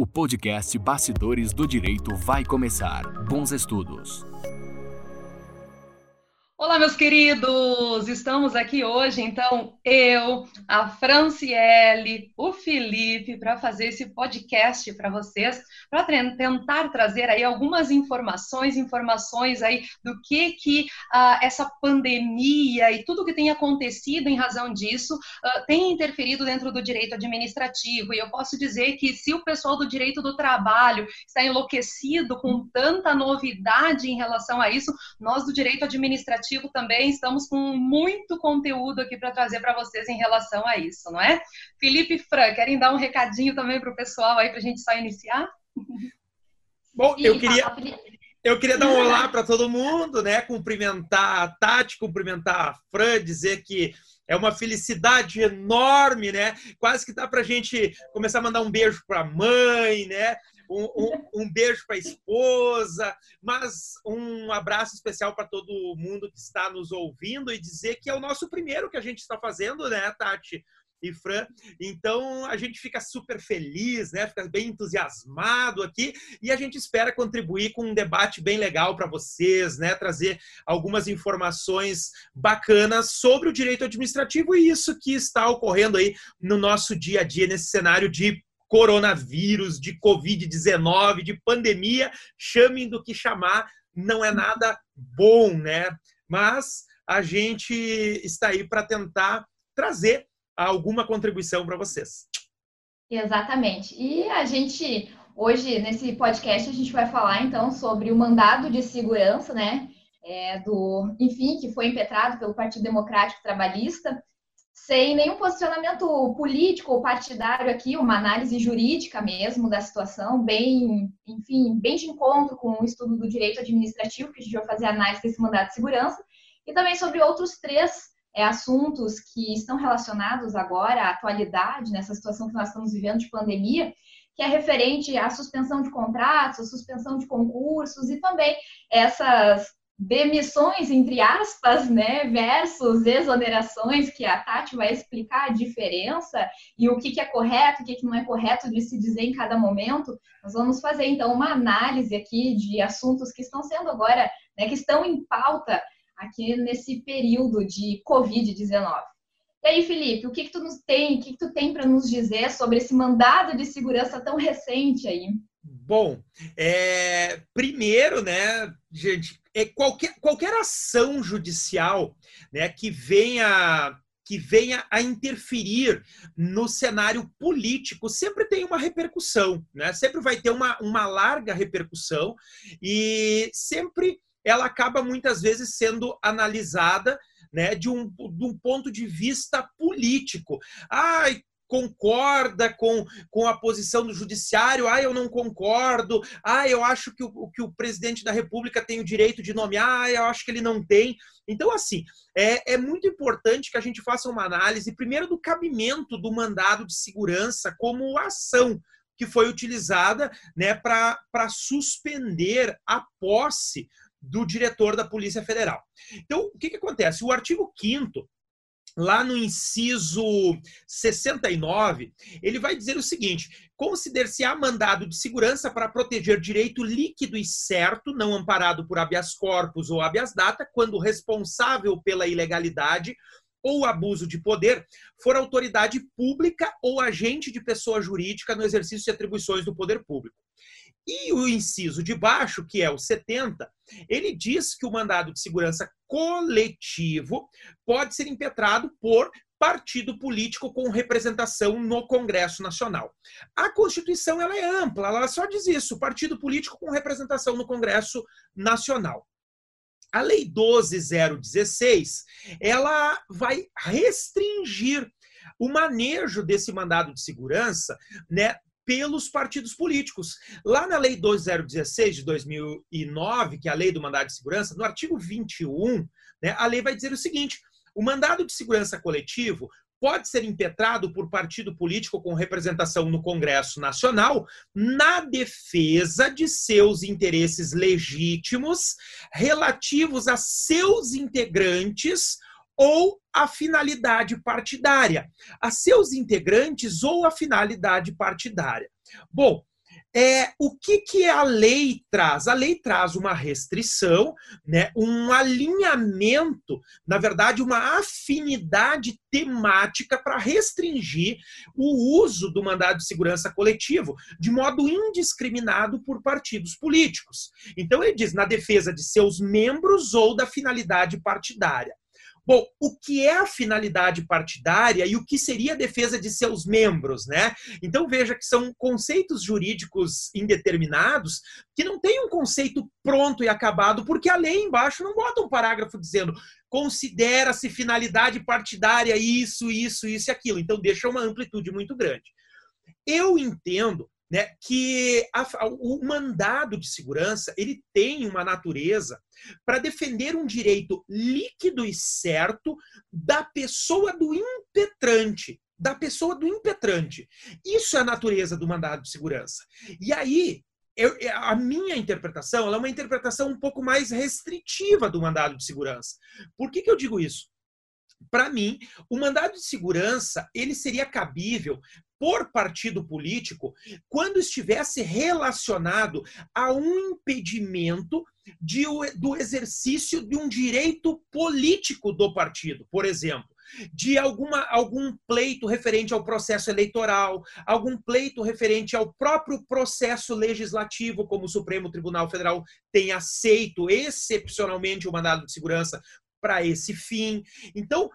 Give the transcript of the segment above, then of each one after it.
O podcast Bastidores do Direito vai começar. Bons estudos. Olá, meus queridos! Estamos aqui hoje, então, eu, a Franciele, o Felipe, para fazer esse podcast para vocês, para tentar trazer aí algumas informações, informações aí do que que uh, essa pandemia e tudo que tem acontecido em razão disso uh, tem interferido dentro do direito administrativo. E eu posso dizer que se o pessoal do direito do trabalho está enlouquecido com tanta novidade em relação a isso, nós do direito administrativo também estamos com muito conteúdo aqui para trazer para vocês em relação a isso, não é? Felipe e Fran, querem dar um recadinho também para o pessoal aí para a gente só iniciar? Bom, eu queria, eu queria dar um olá para todo mundo, né? Cumprimentar a Tati, cumprimentar a Fran, dizer que é uma felicidade enorme, né? Quase que dá para a gente começar a mandar um beijo para a mãe, né? Um, um, beijo para a esposa, mas um abraço especial para todo mundo que está nos ouvindo e dizer que é o nosso primeiro que a gente está fazendo, né, Tati? e Fran. Então a gente fica super feliz, né? Fica bem entusiasmado aqui e a gente espera contribuir com um debate bem legal para vocês, né? Trazer algumas informações bacanas sobre o direito administrativo e isso que está ocorrendo aí no nosso dia a dia nesse cenário de coronavírus, de Covid-19, de pandemia, chamem do que chamar, não é nada bom, né? Mas a gente está aí para tentar trazer alguma contribuição para vocês. Exatamente. E a gente, hoje, nesse podcast, a gente vai falar então sobre o mandado de segurança, né? É, do, enfim, que foi impetrado pelo Partido Democrático Trabalhista sem nenhum posicionamento político ou partidário aqui, uma análise jurídica mesmo da situação, bem, enfim, bem de encontro com o estudo do direito administrativo, que a gente vai fazer análise desse mandato de segurança, e também sobre outros três é, assuntos que estão relacionados agora à atualidade, nessa situação que nós estamos vivendo de pandemia, que é referente à suspensão de contratos, suspensão de concursos e também essas demissões, entre aspas, né, versus exonerações, que a Tati vai explicar a diferença e o que, que é correto, o que, que não é correto de se dizer em cada momento. Nós vamos fazer, então, uma análise aqui de assuntos que estão sendo agora, né, que estão em pauta aqui nesse período de Covid-19. E aí, Felipe, o que, que tu nos tem, o que, que tu tem para nos dizer sobre esse mandado de segurança tão recente aí? Bom, é, primeiro, né, gente, é qualquer, qualquer ação judicial né, que venha que venha a interferir no cenário político sempre tem uma repercussão, né? Sempre vai ter uma, uma larga repercussão e sempre ela acaba muitas vezes sendo analisada né, de, um, de um ponto de vista político. Ai, concorda com, com a posição do judiciário, ah, eu não concordo, ah, eu acho que o, que o presidente da República tem o direito de nomear, ah, eu acho que ele não tem. Então, assim, é, é muito importante que a gente faça uma análise, primeiro, do cabimento do mandado de segurança como ação que foi utilizada né, para suspender a posse do diretor da Polícia Federal. Então, o que, que acontece? O artigo 5 lá no inciso 69, ele vai dizer o seguinte: consider-se-á mandado de segurança para proteger direito líquido e certo, não amparado por habeas corpus ou habeas data, quando responsável pela ilegalidade ou abuso de poder for autoridade pública ou agente de pessoa jurídica no exercício de atribuições do poder público. E o inciso de baixo, que é o 70, ele diz que o mandado de segurança coletivo pode ser impetrado por partido político com representação no Congresso Nacional. A Constituição ela é ampla, ela só diz isso, partido político com representação no Congresso Nacional. A Lei 12016, ela vai restringir o manejo desse mandado de segurança, né, pelos partidos políticos. Lá na Lei 2016 de 2009, que é a Lei do Mandado de Segurança, no artigo 21, né, a lei vai dizer o seguinte: o mandado de segurança coletivo pode ser impetrado por partido político com representação no Congresso Nacional na defesa de seus interesses legítimos relativos a seus integrantes ou a finalidade partidária, a seus integrantes ou a finalidade partidária. Bom, é, o que, que a lei traz? A lei traz uma restrição, né, um alinhamento, na verdade, uma afinidade temática para restringir o uso do mandado de segurança coletivo de modo indiscriminado por partidos políticos. Então, ele diz na defesa de seus membros ou da finalidade partidária. Bom, o que é a finalidade partidária e o que seria a defesa de seus membros, né? Então veja que são conceitos jurídicos indeterminados que não têm um conceito pronto e acabado, porque a lei embaixo não bota um parágrafo dizendo considera-se finalidade partidária isso, isso, isso e aquilo. Então deixa uma amplitude muito grande. Eu entendo né, que a, o mandado de segurança ele tem uma natureza para defender um direito líquido e certo da pessoa do impetrante, da pessoa do impetrante. Isso é a natureza do mandado de segurança. E aí eu, a minha interpretação é uma interpretação um pouco mais restritiva do mandado de segurança. Por que, que eu digo isso? Para mim, o mandado de segurança ele seria cabível por partido político quando estivesse relacionado a um impedimento de, do exercício de um direito político do partido, por exemplo de alguma, algum pleito referente ao processo eleitoral, algum pleito referente ao próprio processo legislativo, como o Supremo Tribunal Federal tem aceito excepcionalmente o mandado de segurança para esse fim. Então,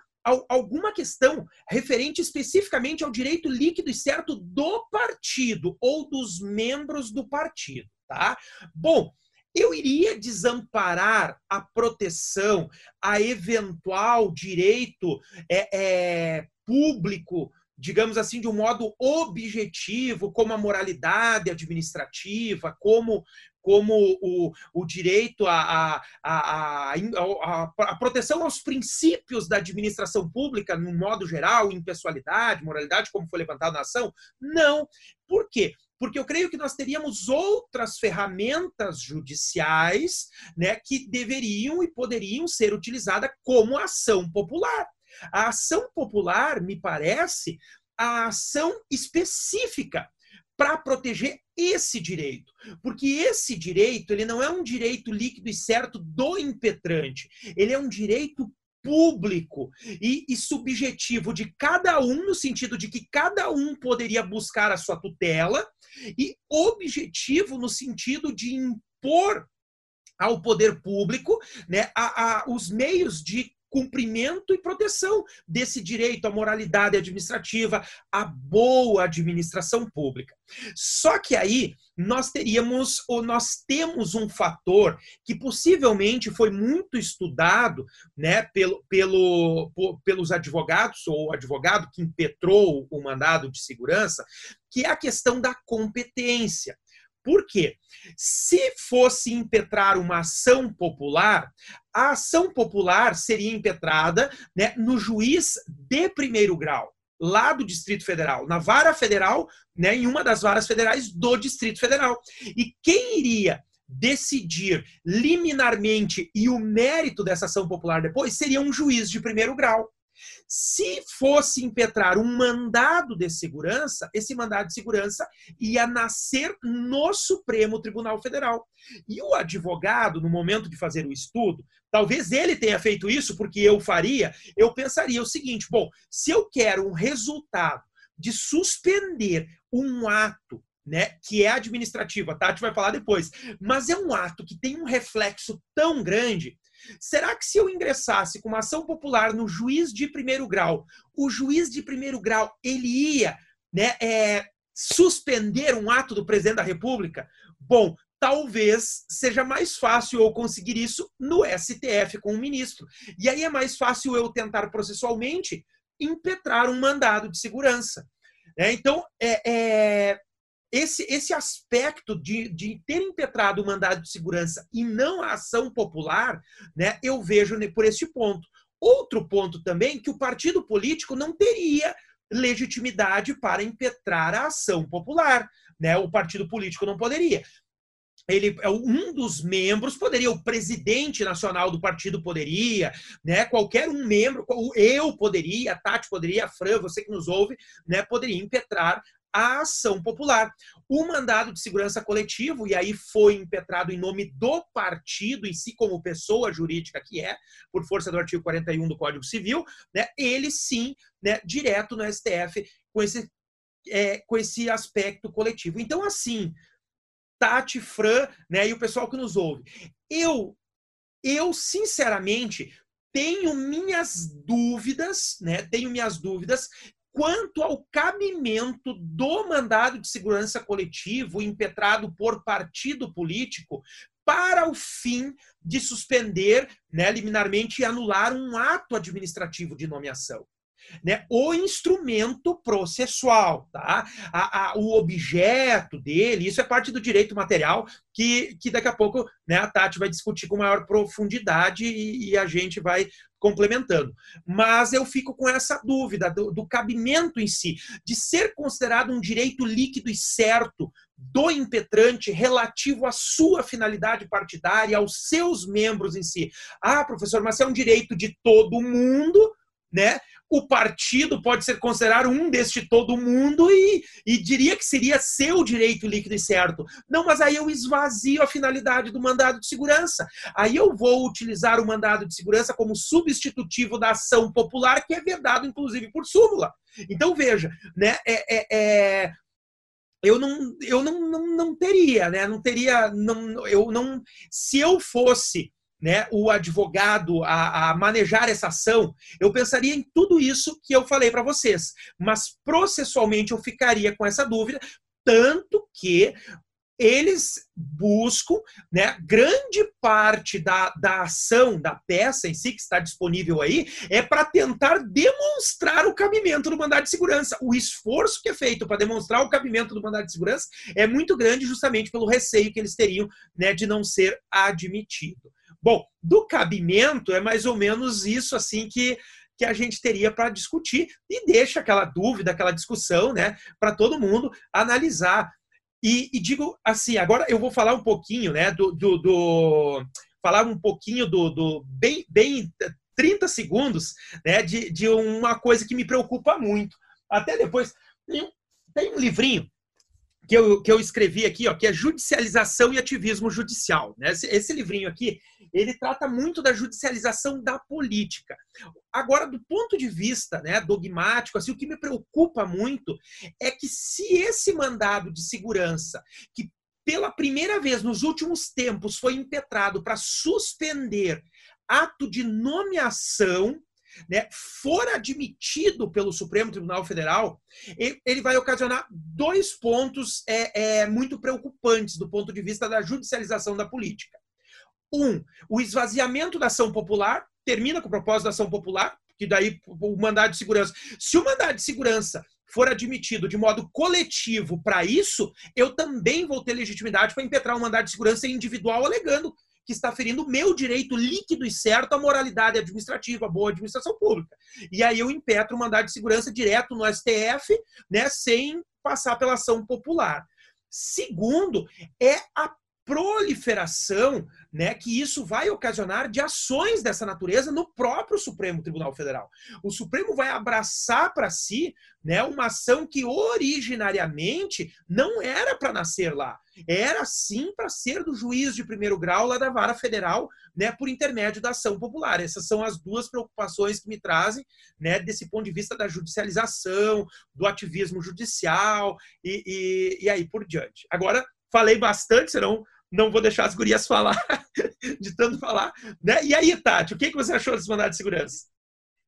alguma questão referente especificamente ao direito líquido e certo do partido ou dos membros do partido, tá? Bom, eu iria desamparar a proteção a eventual direito é, é, público digamos assim, de um modo objetivo, como a moralidade administrativa, como, como o, o direito à, à, à, à, proteção aos princípios da administração pública, no modo geral, impessoalidade, moralidade, como foi levantado na ação? Não. Por quê? Porque eu creio que nós teríamos outras ferramentas judiciais né, que deveriam e poderiam ser utilizadas como ação popular. A ação popular, me parece, a ação específica para proteger esse direito, porque esse direito ele não é um direito líquido e certo do impetrante, ele é um direito público e, e, subjetivo de cada um, no sentido de que cada um poderia buscar a sua tutela, e objetivo no sentido de impor ao poder público né, a, a, os meios de cumprimento e proteção desse direito à moralidade administrativa, à boa administração pública. Só que aí nós teríamos ou nós temos um fator que possivelmente foi muito estudado, né, pelo, pelo, pelos advogados ou advogado que impetrou o mandado de segurança, que é a questão da competência. Por quê? Se fosse impetrar uma ação popular, a ação popular seria impetrada né, no juiz de primeiro grau, lá do Distrito Federal, na vara federal, né, em uma das varas federais do Distrito Federal. E quem iria decidir liminarmente e o mérito dessa ação popular depois seria um juiz de primeiro grau. Se fosse impetrar um mandado de segurança, esse mandado de segurança ia nascer no Supremo Tribunal Federal. E o advogado, no momento de fazer o estudo, talvez ele tenha feito isso porque eu faria, eu pensaria o seguinte: bom, se eu quero um resultado de suspender um ato né, que é administrativo, a Tati vai falar depois, mas é um ato que tem um reflexo tão grande Será que se eu ingressasse com uma ação popular no juiz de primeiro grau, o juiz de primeiro grau ele ia né, é, suspender um ato do presidente da República? Bom, talvez seja mais fácil eu conseguir isso no STF com o ministro. E aí é mais fácil eu tentar processualmente impetrar um mandado de segurança. É, então, é, é, esse, esse aspecto de, de ter impetrado o mandado de segurança e não a ação popular, né, eu vejo por esse ponto. Outro ponto também, que o partido político não teria legitimidade para impetrar a ação popular. Né? O partido político não poderia. Ele, é um dos membros poderia, o presidente nacional do partido poderia, né? Qualquer um membro, eu poderia, a Tati poderia, a Fran, você que nos ouve, né? Poderia impetrar a ação popular. O mandado de segurança coletivo, e aí foi impetrado em nome do partido em si, como pessoa jurídica que é, por força do artigo 41 do Código Civil, né, ele sim, né, direto no STF, com esse, é, com esse aspecto coletivo. Então, assim, Tati, Fran, né, e o pessoal que nos ouve, eu, eu sinceramente tenho minhas dúvidas, né? Tenho minhas dúvidas quanto ao cabimento do mandado de segurança coletivo impetrado por partido político para o fim de suspender né, liminarmente e anular um ato administrativo de nomeação né, o instrumento processual, tá? A, a, o objeto dele, isso é parte do direito material que, que daqui a pouco né, a Tati vai discutir com maior profundidade e, e a gente vai complementando. Mas eu fico com essa dúvida do, do cabimento em si, de ser considerado um direito líquido e certo do impetrante relativo à sua finalidade partidária, aos seus membros em si. Ah, professor, mas é um direito de todo mundo, né? O partido pode ser considerado um deste todo mundo e, e diria que seria seu direito líquido e certo. Não, mas aí eu esvazio a finalidade do mandado de segurança. Aí eu vou utilizar o mandado de segurança como substitutivo da ação popular, que é vedado, inclusive, por súmula. Então, veja, né, é, é, é eu não, eu não, não, não teria, né? Não teria, não, eu não, se eu fosse né, o advogado a, a, manejar essa ação, eu pensaria em tudo isso que eu falei para vocês. Mas processualmente eu ficaria com essa dúvida, tanto que eles buscam, né, grande parte da, da ação, da peça em si, que está disponível aí, é para tentar demonstrar o cabimento do mandado de segurança. O esforço que é feito para demonstrar o cabimento do mandado de segurança é muito grande, justamente pelo receio que eles teriam né, de não ser admitido. Bom, do cabimento é mais ou menos isso assim que que a gente teria para discutir e deixa aquela dúvida, aquela discussão, né, para todo mundo analisar. E, e, digo assim, agora eu vou falar um pouquinho, né, do, do, do falar um pouquinho do, do, bem, bem 30 segundos, né, de, de uma coisa que me preocupa muito. Até depois tem, tem um livrinho que eu, que eu escrevi aqui, ó, que é Judicialização e Ativismo Judicial. Né? Esse, esse, livrinho aqui, ele trata muito da judicialização da política. Agora, do ponto de vista né, dogmático, assim, o que me preocupa muito é que se esse mandado de segurança, que pela primeira vez nos últimos tempos foi impetrado para suspender ato de nomeação né, for admitido pelo Supremo Tribunal Federal, ele vai ocasionar dois pontos é, é, muito preocupantes do ponto de vista da judicialização da política. Um, o esvaziamento da ação popular, termina com o propósito da ação popular, que daí o mandado de segurança. Se o mandado de segurança for admitido de modo coletivo para isso, eu também vou ter legitimidade para impetrar um mandado de segurança individual alegando que está ferindo o meu direito líquido e certo à moralidade administrativa, à boa administração pública. E aí eu impetro o mandado de segurança direto no STF, né, sem passar pela ação popular. Segundo, é a proliferação né, que isso vai ocasionar de ações dessa natureza no próprio Supremo Tribunal Federal. O Supremo vai abraçar para si né, uma ação que originariamente não era para nascer lá. Era sim para ser do juiz de primeiro grau lá da vara federal, né, por intermédio da ação popular. Essas são as duas preocupações que me trazem, né, desse ponto de vista da judicialização, do ativismo judicial e, e, e aí por diante. Agora, falei bastante, serão não vou deixar as gurias falar, de tanto falar. Né? E aí, Tati, o que você achou desse mandado de segurança?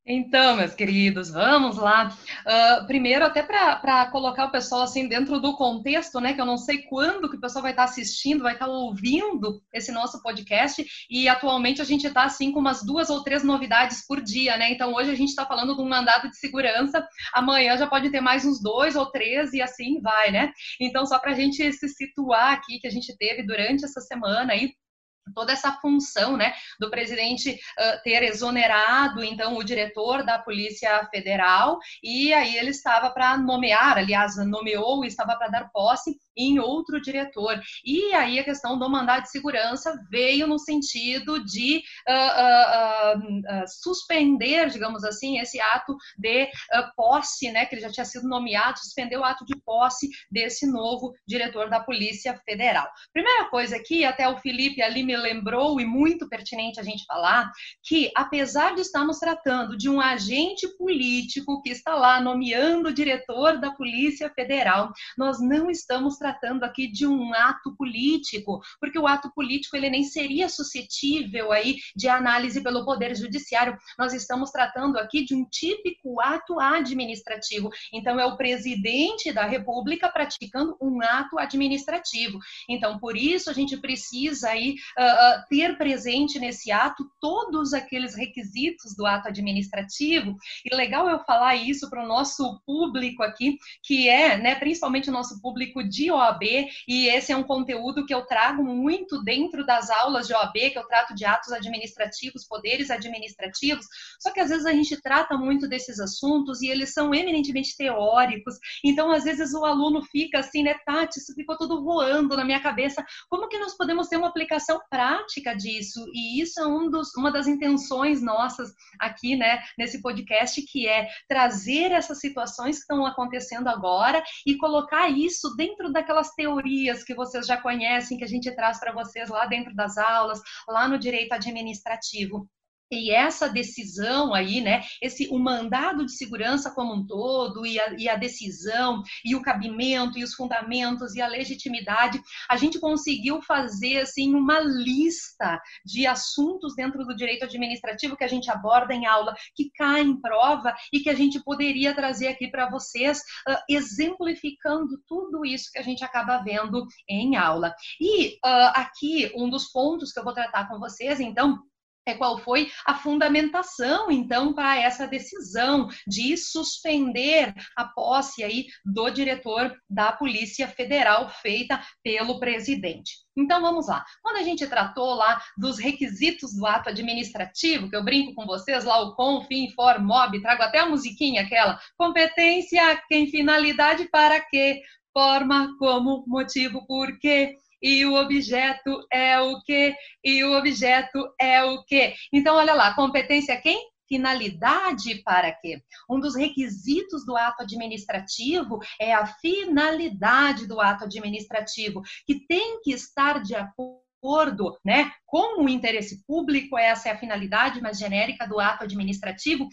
Então, meus queridos, vamos lá. Uh, primeiro, até para colocar o pessoal assim dentro do contexto, né? Que eu não sei quando que o pessoal vai estar assistindo, vai estar ouvindo esse nosso podcast. E atualmente a gente está assim com umas duas ou três novidades por dia, né? Então hoje a gente está falando de um mandado de segurança, amanhã já pode ter mais uns dois ou três e assim vai, né? Então, só para a gente se situar aqui que a gente teve durante essa semana aí toda essa função né, do presidente uh, ter exonerado então o diretor da Polícia Federal e aí ele estava para nomear, aliás, nomeou e estava para dar posse em outro diretor. E aí a questão do mandado de segurança veio no sentido de uh, uh, uh, suspender, digamos assim, esse ato de posse, né, que ele já tinha sido nomeado, suspender o ato de posse desse novo diretor da Polícia Federal. Primeira coisa aqui, até o Felipe ali me lembrou, e muito pertinente a gente falar, que apesar de estarmos tratando de um agente político que está lá nomeando o diretor da Polícia Federal, nós não estamos tratando aqui de um ato político, porque o ato político ele nem seria suscetível aí de análise pelo Poder Judiciário. Nós estamos tratando aqui de um típico ato administrativo. Então, é o presidente da República praticando um ato administrativo. Então, por isso, a gente precisa aí uh, ter presente nesse ato todos aqueles requisitos do ato administrativo. E legal eu falar isso para o nosso público aqui, que é, né, principalmente o nosso público de OAB, e esse é um conteúdo que eu trago muito dentro das aulas de OAB, que eu trato de atos administrativos, poderes administrativos, só que às vezes a gente trata muito desses assuntos e eles são eminentemente teóricos, então às vezes o aluno fica assim, né, Tati, isso ficou tudo voando na minha cabeça, como que nós podemos ter uma aplicação prática disso? E isso é um dos, uma das intenções nossas aqui, né, nesse podcast, que é trazer essas situações que estão acontecendo agora e colocar isso dentro daquelas teorias que vocês já conhecem, que a gente traz para vocês lá dentro das aulas, lá no direito administrativo. E essa decisão aí, né, esse o mandado de segurança como um todo e a, e a, decisão e o cabimento e os fundamentos e a legitimidade, a gente conseguiu fazer assim uma lista de assuntos dentro do direito administrativo que a gente aborda em aula, que cai em prova e que a gente poderia trazer aqui para vocês, uh, exemplificando tudo isso que a gente acaba vendo em aula. E uh, aqui um dos pontos que eu vou tratar com vocês, então é qual foi a fundamentação, então, para essa decisão de suspender a posse aí do diretor da Polícia Federal feita pelo presidente. Então vamos lá. Quando a gente tratou lá dos requisitos do ato administrativo, que eu brinco com vocês lá o com, fim, for, mob, trago até a musiquinha aquela, competência, quem, finalidade, para quê, forma, como, motivo, por quê e o objeto é o que, e o objeto é o que. Então, olha lá, competência quem? Finalidade para quê? Um dos requisitos do ato administrativo é a finalidade do ato administrativo, que tem que estar de acordo né, com o interesse público, essa é a finalidade mais genérica do ato administrativo,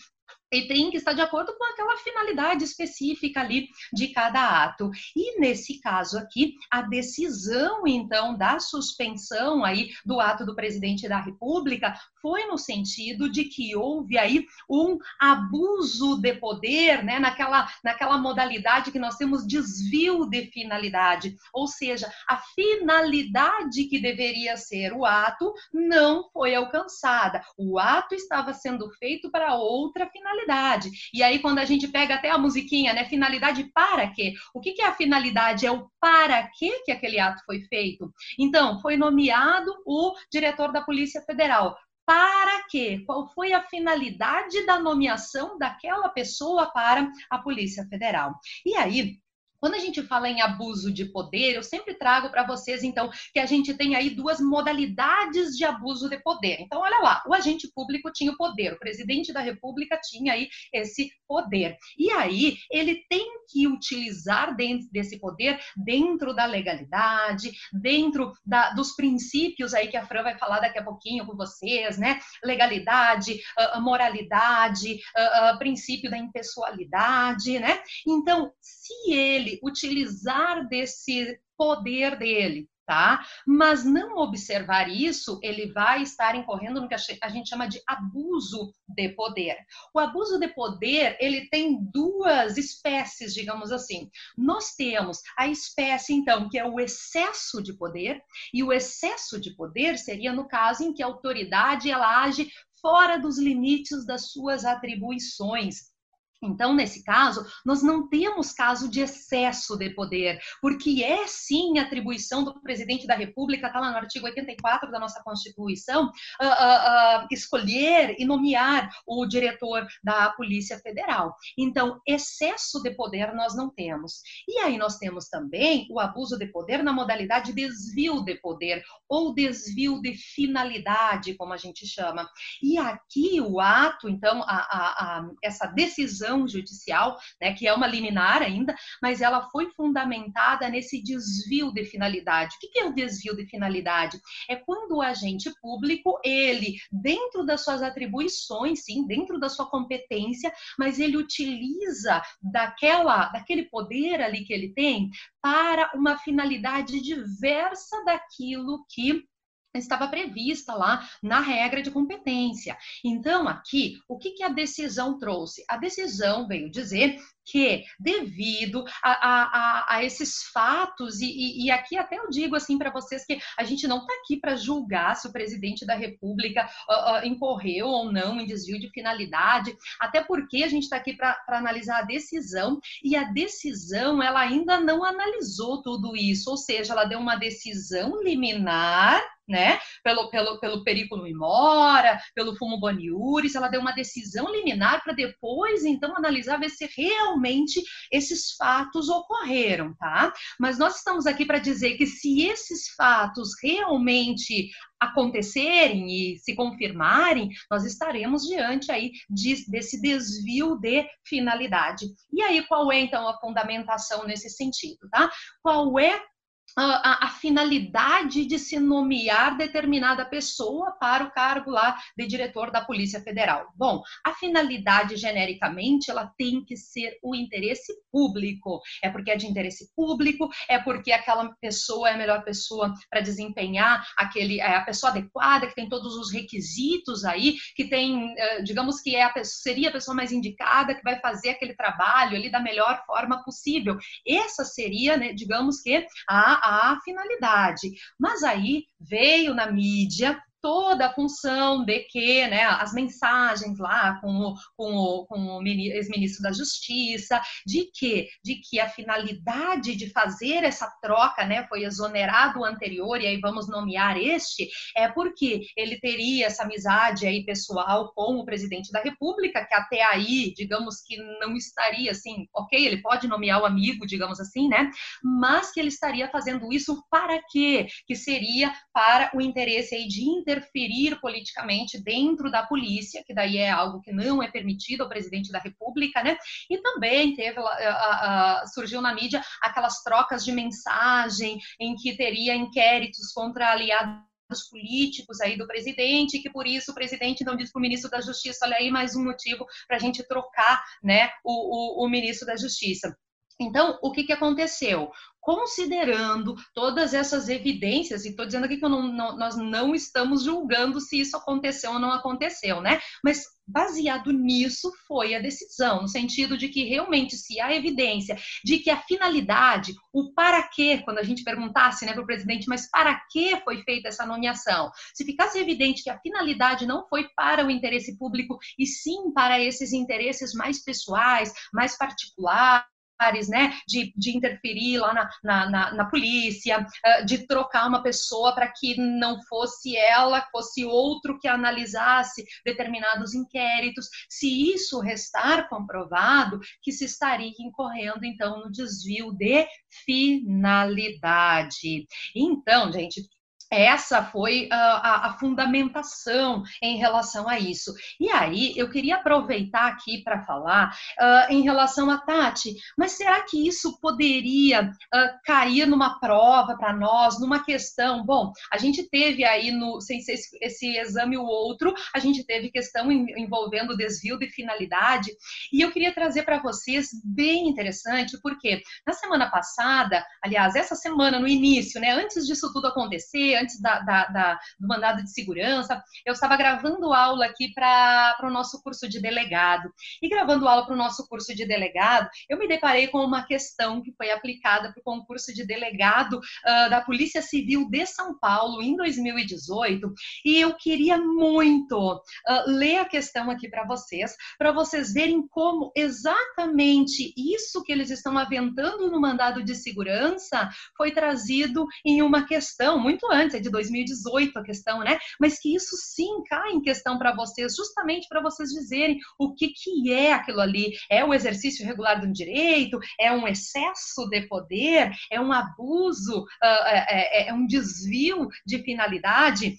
e tem que estar de acordo com aquela finalidade específica ali de cada ato. E nesse caso aqui, a decisão então da suspensão aí do ato do presidente da República foi no sentido de que houve aí um abuso de poder, né, naquela naquela modalidade que nós temos desvio de finalidade, ou seja, a finalidade que deveria ser o ato não foi alcançada. O ato estava sendo feito para outra finalidade finalidade. E aí, quando a gente pega até a musiquinha, né? Finalidade para quê? O que, que é a finalidade? É o para quê que aquele ato foi feito. Então, foi nomeado o diretor da Polícia Federal. Para quê? Qual foi a finalidade da nomeação daquela pessoa para a Polícia Federal? E aí, quando a gente fala em abuso de poder, eu sempre trago para vocês, então, que a gente tem aí duas modalidades de abuso de poder. Então, olha lá, o agente público tinha o poder, o presidente da República tinha aí esse poder. E aí, ele tem que utilizar desse poder, dentro da legalidade, dentro da, dos princípios aí que a Fran vai falar daqui a pouquinho com vocês, né? Legalidade, moralidade, princípio da impessoalidade, né? Então, se ele utilizar desse poder dele, tá? Mas não observar isso, ele vai estar incorrendo no que a gente chama de abuso de poder. O abuso de poder, ele tem duas espécies, digamos assim. Nós temos a espécie, então, que é o excesso de poder, e o excesso de poder seria no caso em que a autoridade ela age fora dos limites das suas atribuições Então, nesse caso, nós não temos caso de excesso de poder, porque é sim atribuição do presidente da República, está lá no artigo 84 da nossa Constituição, uh, uh, uh, escolher e nomear o diretor da Polícia Federal. Então, excesso de poder nós não temos. E aí nós temos também o abuso de poder na modalidade desvio de poder, ou desvio de finalidade, como a gente chama. E aqui o ato, então, a, a, a, essa decisão decisão judicial, né, que é uma liminar ainda, mas ela foi fundamentada nesse desvio de finalidade. O que é o desvio de finalidade? É quando o agente público, ele, dentro das suas atribuições, sim, dentro da sua competência, mas ele utiliza daquela, daquele poder ali que ele tem para uma finalidade diversa daquilo que estava prevista lá na regra de competência. Então, aqui, o que, que a decisão trouxe? A decisão veio dizer que, devido a, a, a esses fatos, e, e, aqui até eu digo assim para vocês que a gente não está aqui para julgar se o presidente da República uh, uh, incorreu ou não em desvio de finalidade, até porque a gente está aqui para analisar a decisão, e a decisão ela ainda não analisou tudo isso, ou seja, ela deu uma decisão liminar né? Pelo, pelo, pelo perigo imora, pelo fumo boniuris, ela deu uma decisão liminar para depois, então, analisar, ver se realmente esses fatos ocorreram, tá? Mas nós estamos aqui para dizer que se esses fatos realmente acontecerem e se confirmarem, nós estaremos diante aí de, desse desvio de finalidade. E aí, qual é então a fundamentação nesse sentido, tá? Qual é a, a, finalidade de se nomear determinada pessoa para o cargo lá de diretor da Polícia Federal. Bom, a finalidade genericamente ela tem que ser o interesse público. É porque é de interesse público, é porque aquela pessoa é a melhor pessoa para desempenhar aquele é a pessoa adequada que tem todos os requisitos aí, que tem, eh, digamos que é a, seria a pessoa mais indicada que vai fazer aquele trabalho ali da melhor forma possível. Essa seria, né, digamos que a a finalidade. Mas aí veio na mídia toda a função de que né, as mensagens lá com o, com o, com o ex-ministro da Justiça, de que, de que a finalidade de fazer essa troca né, foi exonerado o anterior, e aí vamos nomear este, é porque ele teria essa amizade aí pessoal com o presidente da República, que até aí, digamos que não estaria assim, ok, ele pode nomear o amigo, digamos assim, né? Mas que ele estaria fazendo isso para quê? Que seria para o interesse aí de inter interferir politicamente dentro da polícia, que daí é algo que não é permitido ao presidente da República, né? E também teve, surgiu na mídia aquelas trocas de mensagem em que teria inquéritos contra aliados políticos aí do presidente, que por isso o presidente não diz para o ministro da Justiça, olha aí mais um motivo para a gente trocar né, o, o, o ministro da Justiça. Então, o que, que aconteceu? considerando todas essas evidências, e estou dizendo aqui que não, não, nós não estamos julgando se isso aconteceu ou não aconteceu, né? Mas baseado nisso foi a decisão, no sentido de que realmente se há evidência de que a finalidade, o para quê, quando a gente perguntasse né, para o presidente, mas para que foi feita essa nomeação? Se ficasse evidente que a finalidade não foi para o interesse público, e sim para esses interesses mais pessoais, mais particulares, né, de, de interferir lá na, na, na, na polícia, de trocar uma pessoa para que não fosse ela, fosse outro que analisasse determinados inquéritos. Se isso restar comprovado, que se estaria incorrendo, então, no desvio de finalidade. Então, gente, essa foi a, a, fundamentação em relação a isso. E aí, eu queria aproveitar aqui para falar uh, em relação a Tati, mas será que isso poderia uh, cair numa prova para nós, numa questão? Bom, a gente teve aí, no, sem ser esse, esse exame ou outro, a gente teve questão em, envolvendo desvio de finalidade, e eu queria trazer para vocês bem interessante, porque na semana passada, aliás, essa semana, no início, né, antes disso tudo acontecer, antes da, da, da, do mandado de segurança, eu estava gravando aula aqui para o nosso curso de delegado. E gravando aula para o nosso curso de delegado, eu me deparei com uma questão que foi aplicada para o concurso de delegado uh, da Polícia Civil de São Paulo em 2018. E eu queria muito uh, ler a questão aqui para vocês, para vocês verem como exatamente isso que eles estão aventando no mandado de segurança foi trazido em uma questão, muito antes, é de 2018 a questão, né? Mas que isso sim cai em questão para vocês, justamente para vocês dizerem o que, que é aquilo ali. É o exercício regular do direito? É um excesso de poder? É um abuso? Uh, é, é, é um desvio de finalidade?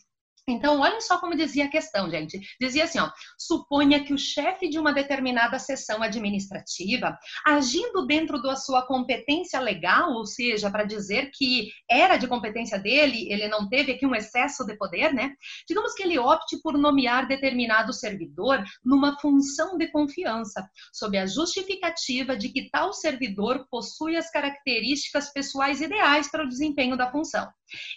Então, olhem só como dizia a questão, gente. Dizia assim, ó, suponha que o chefe de uma determinada seção administrativa, agindo dentro da sua competência legal, ou seja, para dizer que era de competência dele, ele não teve aqui um excesso de poder, né? Digamos que ele opte por nomear determinado servidor numa função de confiança, sob a justificativa de que tal servidor possui as características pessoais ideais para o desempenho da função.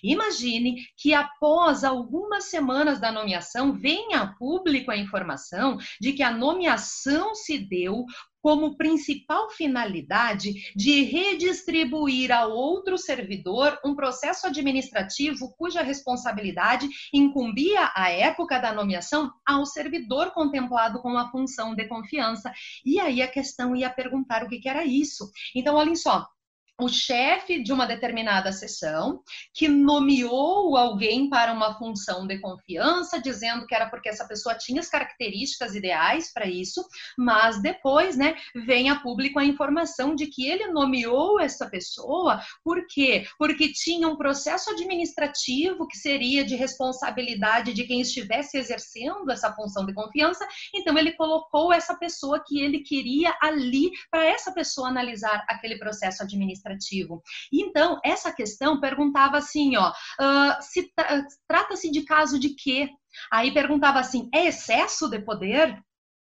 Imagine que após algumas semanas da nomeação venha a público a informação de que a nomeação se deu como principal finalidade de redistribuir a outro servidor um processo administrativo cuja responsabilidade incumbia à época da nomeação ao servidor contemplado com a função de confiança. E aí a questão ia perguntar o que, que era isso. Então, olhem só, o chefe de uma determinada sessão que nomeou alguém para uma função de confiança, dizendo que era porque essa pessoa tinha as características ideais para isso, mas depois, né, vem a público a informação de que ele nomeou essa pessoa por quê? Porque tinha um processo administrativo que seria de responsabilidade de quem estivesse exercendo essa função de confiança, então ele colocou essa pessoa que ele queria ali para essa pessoa analisar aquele processo administrativo administrativo. Então, essa questão perguntava assim, ó, uh, se tra trata-se de caso de quê? Aí perguntava assim, é excesso de poder?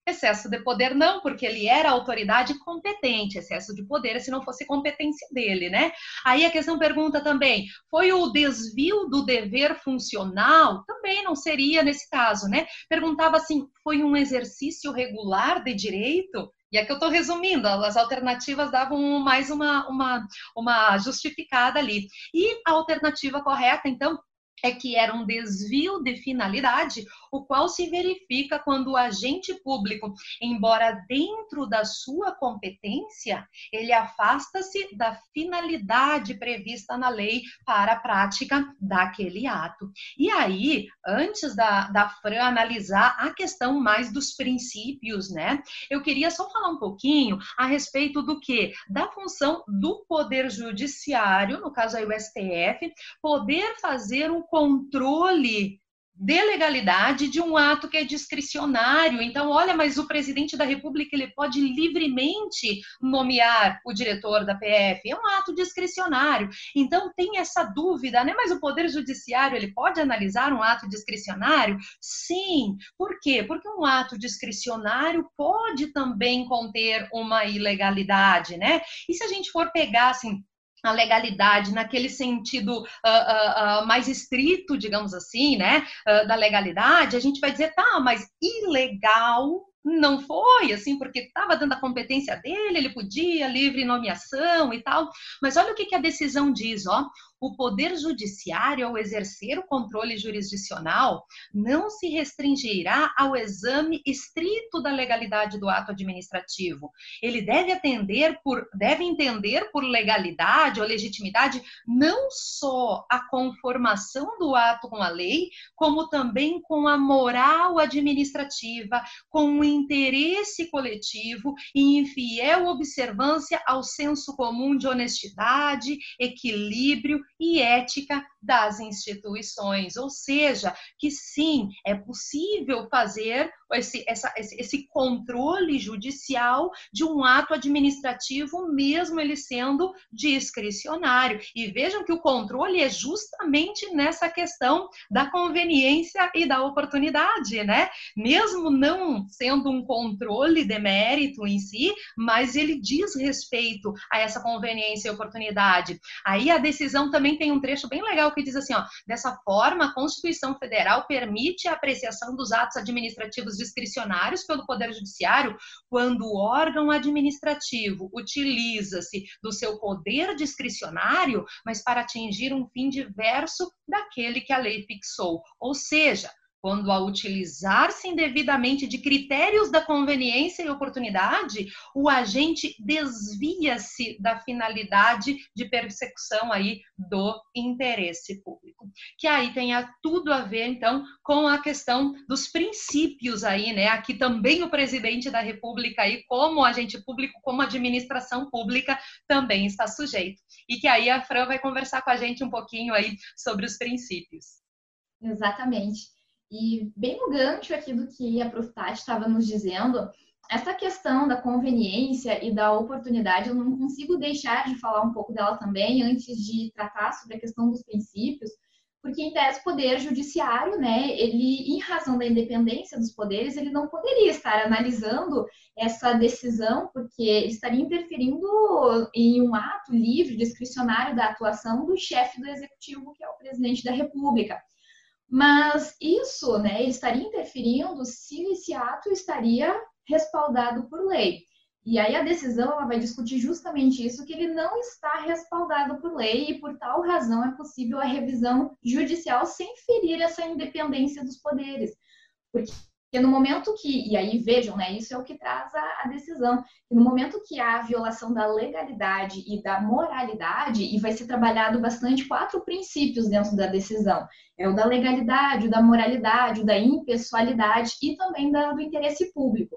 Excesso de poder não, porque ele era autoridade competente. Excesso de poder se não fosse competência dele, né? Aí a questão pergunta também: foi o desvio do dever funcional? Também não seria nesse caso, né? Perguntava assim: foi um exercício regular de direito? E aqui eu estou resumindo, as alternativas davam mais uma, uma, uma justificada ali. E a alternativa correta, então, é que era um desvio de finalidade, o qual se verifica quando o agente público, embora dentro da sua competência, ele afasta-se da finalidade prevista na lei para a prática daquele ato. E aí, antes da, da Fran analisar a questão mais dos princípios, né? Eu queria só falar um pouquinho a respeito do que? Da função do Poder Judiciário, no caso aí o STF, poder fazer um controle de legalidade de um ato que é discricionário. Então, olha, mas o presidente da República ele pode livremente nomear o diretor da PF. É um ato discricionário. Então, tem essa dúvida, né? Mas o Poder Judiciário ele pode analisar um ato discricionário? Sim. Por quê? Porque um ato discricionário pode também conter uma ilegalidade, né? E se a gente for pegar assim a legalidade naquele sentido uh, uh, mais estrito, digamos assim, né, da legalidade, a gente vai dizer, tá, mas ilegal não foi, assim, porque estava dando a competência dele, ele podia, livre nomeação e tal. Mas olha o que, que a decisão diz, ó o Poder Judiciário, ao exercer o controle jurisdicional, não se restringirá ao exame estrito da legalidade do ato administrativo. Ele deve atender por, deve entender por legalidade ou legitimidade não só a conformação do ato com a lei, como também com a moral administrativa, com o interesse coletivo e infiel observância ao senso comum de honestidade, equilíbrio e ética das instituições. Ou seja, que sim, é possível fazer esse, essa, esse, esse controle judicial de um ato administrativo, mesmo ele sendo discricionário. E vejam que o controle é justamente nessa questão da conveniência e da oportunidade, né? Mesmo não sendo um controle de mérito em si, mas ele diz respeito a essa conveniência e oportunidade. Aí a decisão também tem um trecho bem legal que diz assim, ó, dessa forma, a Constituição Federal permite a apreciação dos atos administrativos discricionários pelo Poder Judiciário quando o órgão administrativo utiliza-se do seu poder discricionário, mas para atingir um fim diverso daquele que a lei fixou. Ou seja, quando a utilizar-se indevidamente de critérios da conveniência e oportunidade, o agente desvia-se da finalidade de persecução aí do interesse público. Que aí tenha tudo a ver, então, com a questão dos princípios aí, né? Aqui também o presidente da República aí, como agente público, como administração pública, também está sujeito. E que aí a Fran vai conversar com a gente um pouquinho aí sobre os princípios. Exatamente. E bem no gancho aqui do que a Prof. Estava nos dizendo, essa questão da conveniência e da oportunidade, eu não consigo deixar de falar um pouco dela também, antes de tratar sobre a questão dos princípios, porque em tese o poder judiciário, né, ele, em razão da independência dos poderes, ele não poderia estar analisando essa decisão, porque ele estaria interferindo em um ato livre, discricionário da atuação do chefe do executivo, que é o presidente da República. Mas isso, né, estaria interferindo se esse ato estaria respaldado por lei. E aí a decisão ela vai discutir justamente isso, que ele não está respaldado por lei e por tal razão é possível a revisão judicial sem ferir essa independência dos poderes. Porque porque no momento que, e aí vejam, né, isso é o que traz a, a, decisão, no momento que há violação da legalidade e da moralidade, e vai ser trabalhado bastante quatro princípios dentro da decisão: é o da legalidade, o da moralidade, o da impessoalidade e também da, do interesse público.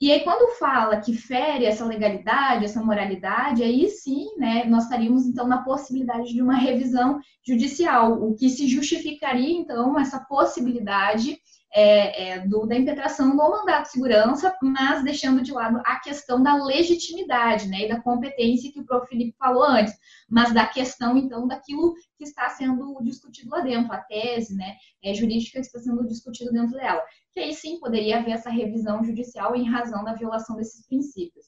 E aí, quando fala que fere essa legalidade, essa moralidade, aí sim, né, nós estaríamos então na possibilidade de uma revisão judicial, o que se justificaria então essa possibilidade é, é, do, da impetração do mandato de segurança, mas deixando de lado a questão da legitimidade né, e da competência que o prof. Felipe falou antes, mas da questão, então, daquilo que está sendo discutido lá dentro, a tese né, é, jurídica que está sendo discutida dentro dela. Que aí sim poderia haver essa revisão judicial em razão da violação desses princípios.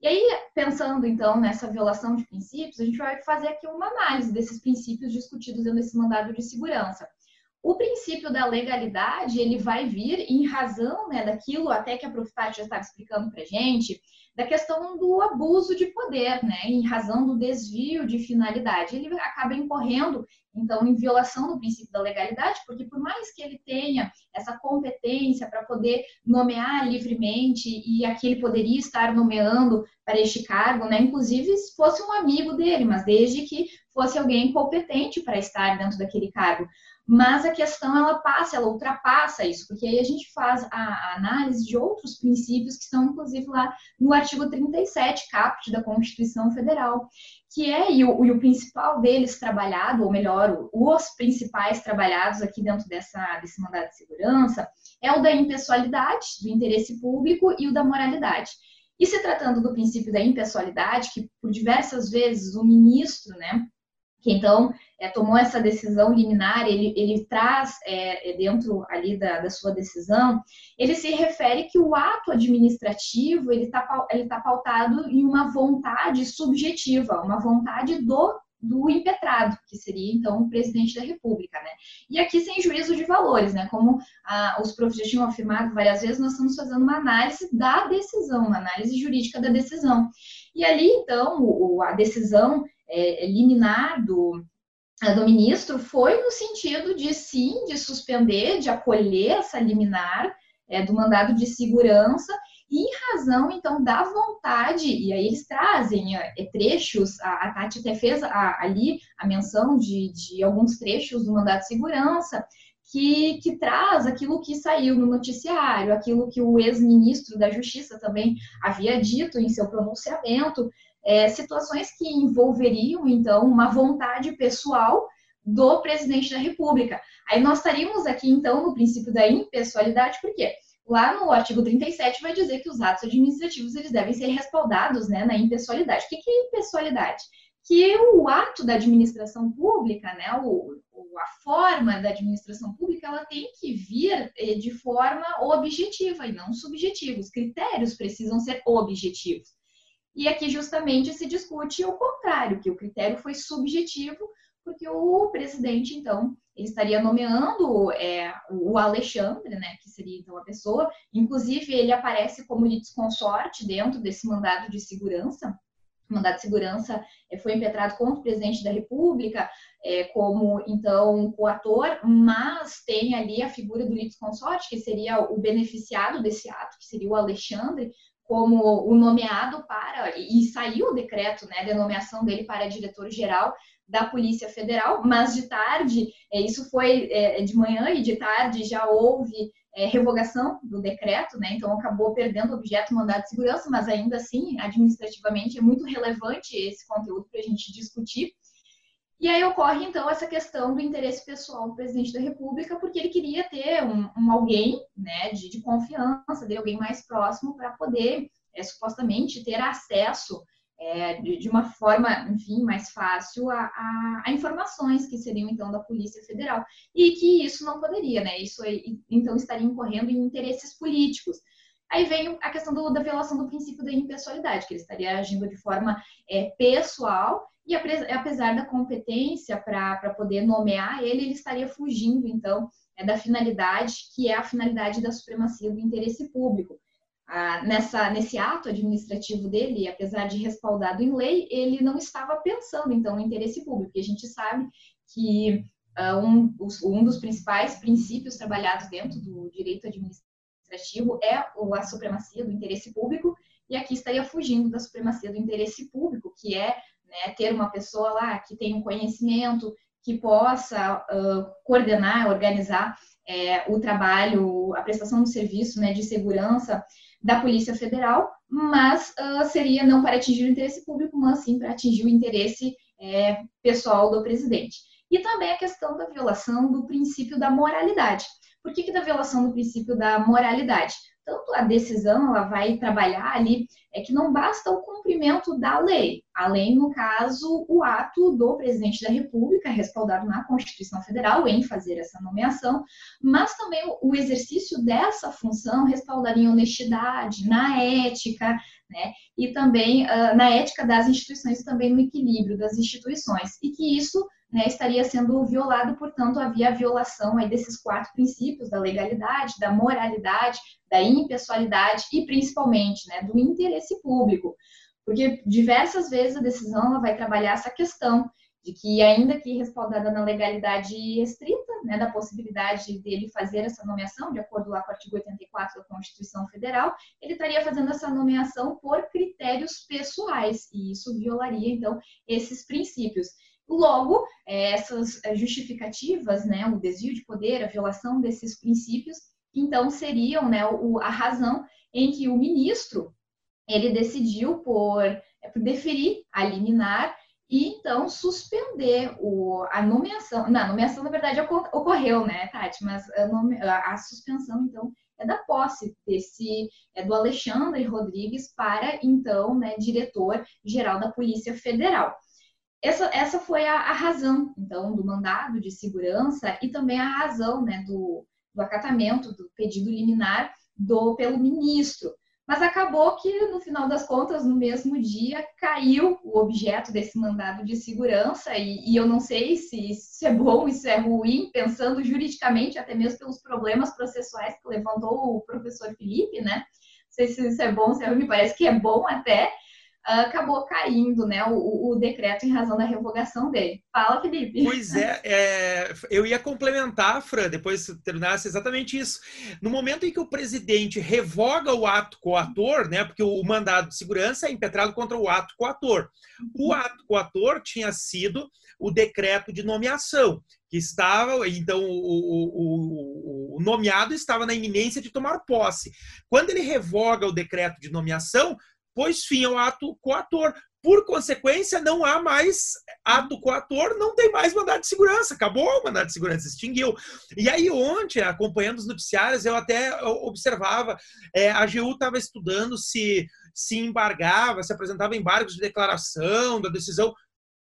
E aí, pensando então nessa violação de princípios, a gente vai fazer aqui uma análise desses princípios discutidos dentro desse mandado de segurança. O princípio da legalidade, ele vai vir em razão né, daquilo até que a Profitati já estava explicando para gente, da questão do abuso de poder, né, em razão do desvio de finalidade. Ele acaba incorrendo, então, em violação do princípio da legalidade, porque por mais que ele tenha essa competência para poder nomear livremente, e aqui ele poderia estar nomeando para este cargo, né, inclusive se fosse um amigo dele, mas desde que fosse alguém competente para estar dentro daquele cargo. Mas a questão ela passa, ela ultrapassa isso, porque aí a gente faz a, análise de outros princípios que estão inclusive lá no artigo 37, caput da Constituição Federal, que é, e o, e o principal deles trabalhado, ou melhor, os principais trabalhados aqui dentro dessa, desse mandato de segurança, é o da impessoalidade, do interesse público, e o da moralidade. E se tratando do princípio da impessoalidade, que por diversas vezes o ministro, né, que então é, tomou essa decisão liminar, ele, ele traz é, é, dentro ali da, da, sua decisão, ele se refere que o ato administrativo ele está ele tá pautado em uma vontade subjetiva, uma vontade do do impetrado, que seria então o presidente da República, né? E aqui sem juízo de valores, né? Como ah, os professores tinham afirmado várias vezes, nós estamos fazendo uma análise da decisão, uma análise jurídica da decisão. E ali então o, a decisão é, liminar do, do ministro foi no sentido de sim, de suspender, de acolher essa liminar é, do mandado de segurança, e em razão, então, da vontade, e aí eles trazem é, trechos, a, a Tati até fez a, ali a menção de, de alguns trechos do mandado de segurança, que, que, traz aquilo que saiu no noticiário, aquilo que o ex-ministro da Justiça também havia dito em seu pronunciamento, é, situações que envolveriam, então, uma vontade pessoal do presidente da República. Aí nós estaríamos aqui, então, no princípio da impessoalidade, por quê? Lá no artigo 37 vai dizer que os atos administrativos eles devem ser respaldados né, na impessoalidade. O que é impessoalidade? Que o ato da administração pública, né, o, a forma da administração pública, ela tem que vir eh, de forma objetiva e não subjetiva. Os critérios precisam ser objetivos. E aqui justamente se discute o contrário, que o critério foi subjetivo, porque o presidente, então, ele estaria nomeando é, o Alexandre, né, que seria então a pessoa. Inclusive, ele aparece como litisconsorte dentro desse mandado de segurança. O mandado de segurança é, foi impetrado contra o presidente da República, é, como então coator, mas tem ali a figura do litisconsorte, que seria o beneficiado desse ato, que seria o Alexandre, como o nomeado para, e saiu o decreto né, de nomeação dele para diretor-geral da Polícia Federal, mas de tarde, é, isso foi é, de manhã e de tarde já houve é, revogação do decreto, né? Então acabou perdendo o objeto mandado de segurança, mas ainda assim, administrativamente, é muito relevante esse conteúdo para a gente discutir. E aí ocorre então essa questão do interesse pessoal do presidente da República, porque ele queria ter um, um alguém, né, de, de, confiança, de alguém mais próximo para poder é, supostamente ter acesso é, de, de, uma forma, enfim, mais fácil a, a, a, informações que seriam então da Polícia Federal e que isso não poderia, né? Isso então estaria incorrendo em interesses políticos. Aí vem a questão do, da violação do princípio da impessoalidade, que ele estaria agindo de forma é, pessoal e apesar da competência para poder nomear ele, ele estaria fugindo, então, é, da finalidade, que é a finalidade da supremacia do interesse público. Ah, nessa, nesse ato administrativo dele, apesar de respaldado em lei, ele não estava pensando, então, no interesse público. E a gente sabe que ah, um, um dos principais princípios trabalhados dentro do direito administrativo é a supremacia do interesse público, e aqui estaria fugindo da supremacia do interesse público, que é né, ter uma pessoa lá que tem um conhecimento, que possa uh, coordenar, organizar é, o trabalho, a prestação do serviço né, de segurança da Polícia Federal, mas uh, seria não para atingir o interesse público, mas sim para atingir o interesse é, pessoal do presidente. E também a questão da violação do princípio da moralidade. Por que, que da violação do princípio da moralidade? Tanto a decisão ela vai trabalhar ali é que não basta o cumprimento da lei, além no caso o ato do presidente da República respaldado na Constituição Federal em fazer essa nomeação, mas também o exercício dessa função respaldaria em honestidade, na ética, né? E também uh, na ética das instituições, também no equilíbrio das instituições, e que isso né, estaria sendo violado, portanto, havia violação aí desses quatro princípios da legalidade, da moralidade, da impessoalidade e principalmente né, do interesse público. Porque diversas vezes a decisão ela vai trabalhar essa questão de que, ainda que respaldada na legalidade restrita, né, da possibilidade dele fazer essa nomeação, de acordo lá com o artigo 84 da Constituição Federal, ele estaria fazendo essa nomeação por critérios pessoais, e isso violaria, então, esses princípios. Logo, é, essas é, justificativas, né, o desvio de poder, a violação desses princípios, então seriam né, a razão em que o ministro ele decidiu por, é, por deferir a liminar e então suspender o, a nomeação. Não, a nomeação, na verdade, ocorreu, né, Tati? Mas a, nome, a, suspensão, então, é da posse desse é do Alexandre Rodrigues para então né, diretor geral da Polícia Federal. Essa, essa foi a, a, razão, então, do mandado de segurança e também a razão né, do, do acatamento do pedido liminar do, pelo ministro. Mas acabou que, no final das contas, no mesmo dia, caiu o objeto desse mandado de segurança, e, e eu não sei se isso é bom, isso é ruim, pensando juridicamente, até mesmo pelos problemas processuais que levantou o professor Felipe, né? Não sei se isso é bom, se é ruim, parece que é bom até, acabou caindo né, o, o, decreto em razão da revogação dele. Fala, Felipe. Pois é, é, eu ia complementar, Fran, depois que terminasse exatamente isso. No momento em que o presidente revoga o ato coator, né, porque o mandado de segurança é impetrado contra o ato coator. O uhum. ato coator tinha sido o decreto de nomeação, que estava, então, o, o, o, nomeado estava na iminência de tomar posse. Quando ele revoga o decreto de nomeação, pôs fim ao ato coator. Por consequência, não há mais ato coator, não tem mais mandado de segurança. Acabou o mandado de segurança, extinguiu. E aí, ontem, acompanhando os noticiários, eu até observava, é, a AGU estava estudando se, se embargava, se apresentava embargos de declaração da decisão.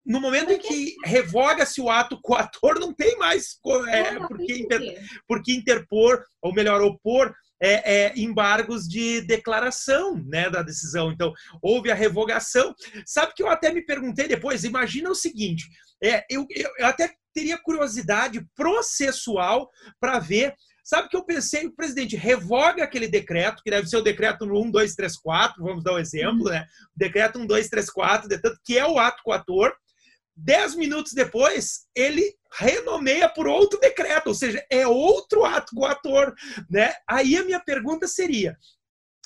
No momento em que revoga-se o ato coator, não tem mais é, porque, inter, porque interpor, ou melhor, opor é, é, embargos de declaração né, da decisão. Então, houve a revogação. Sabe que eu até me perguntei depois, imagina o seguinte, É, eu, eu, eu até teria curiosidade processual para ver Sabe que eu pensei, o presidente revoga aquele decreto, que deve ser o decreto 1234, vamos dar um exemplo, né? Decreto 1234, que é o ato coator. Dez minutos depois, ele renomeia por outro decreto, ou seja, é outro ato coator, né? Aí a minha pergunta seria: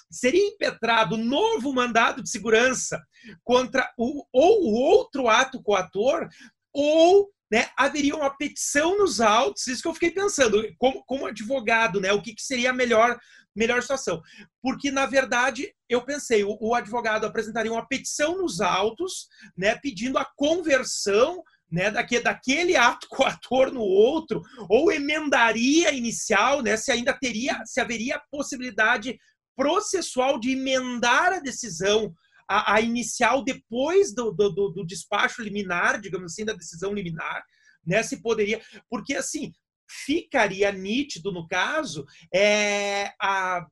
seria impetrado novo mandado de segurança contra o ou o outro ato coator ou né, haveria uma petição nos autos, isso que eu fiquei pensando, como, como advogado, né, o que, que seria a melhor, melhor situação. Porque, na verdade, eu pensei, o, o advogado apresentaria uma petição nos autos, né, pedindo a conversão né, daquele, daquele ato coator no outro, ou emendaria inicial, né, se ainda teria, se haveria possibilidade processual de emendar a decisão a, a inicial depois do, do, do, despacho liminar, digamos assim, da decisão liminar, né? Se poderia, porque assim ficaria nítido no caso é a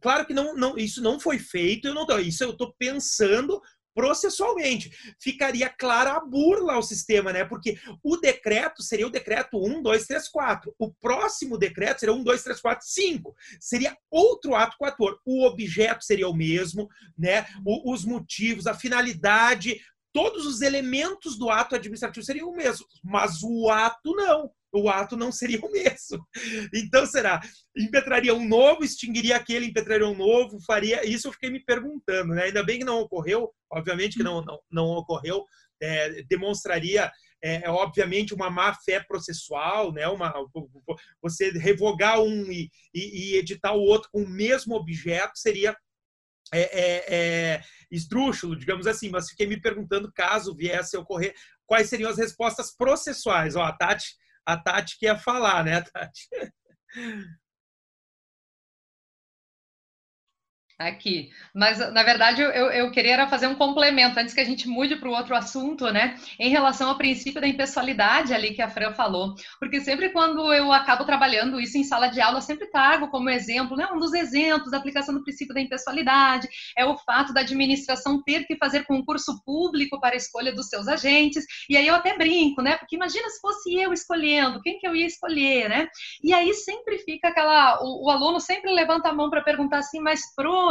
claro que não, não isso não foi feito eu não isso eu estou pensando processualmente. Ficaria clara a burla ao sistema, né? Porque o decreto seria o decreto 1, 2, 3, 4. O próximo decreto seria 1, 2, 3, 4, 5. Seria outro ato coator. O objeto seria o mesmo, né? O, os motivos, a finalidade, todos os elementos do ato administrativo seriam o mesmo, mas o ato não o ato não seria o mesmo. Então, será? Impetraria um novo, extinguiria aquele, impetraria um novo, faria. Isso eu fiquei me perguntando, né? Ainda bem que não ocorreu, obviamente que não, não, não ocorreu, é, demonstraria. É, é obviamente uma má fé processual, né? Uma, você revogar um e, e, e editar o outro com o mesmo objeto seria é, é, é, digamos assim, mas fiquei me perguntando caso viesse a ocorrer, quais seriam as respostas processuais. Ó, a Tati a Tati quer falar, né, Tati? Aqui. Mas, na verdade, eu, eu queria fazer um complemento, antes que a gente mude para o outro assunto, né? Em relação ao princípio da impessoalidade ali que a Fran falou. Porque sempre quando eu acabo trabalhando isso em sala de aula, sempre trago como exemplo, né? Um dos exemplos da aplicação do princípio da impessoalidade é o fato da administração ter que fazer concurso público para a escolha dos seus agentes. E aí eu até brinco, né? Porque imagina se fosse eu escolhendo, quem que eu ia escolher, né? E aí sempre fica aquela. O, o aluno sempre levanta a mão para perguntar assim, mas pro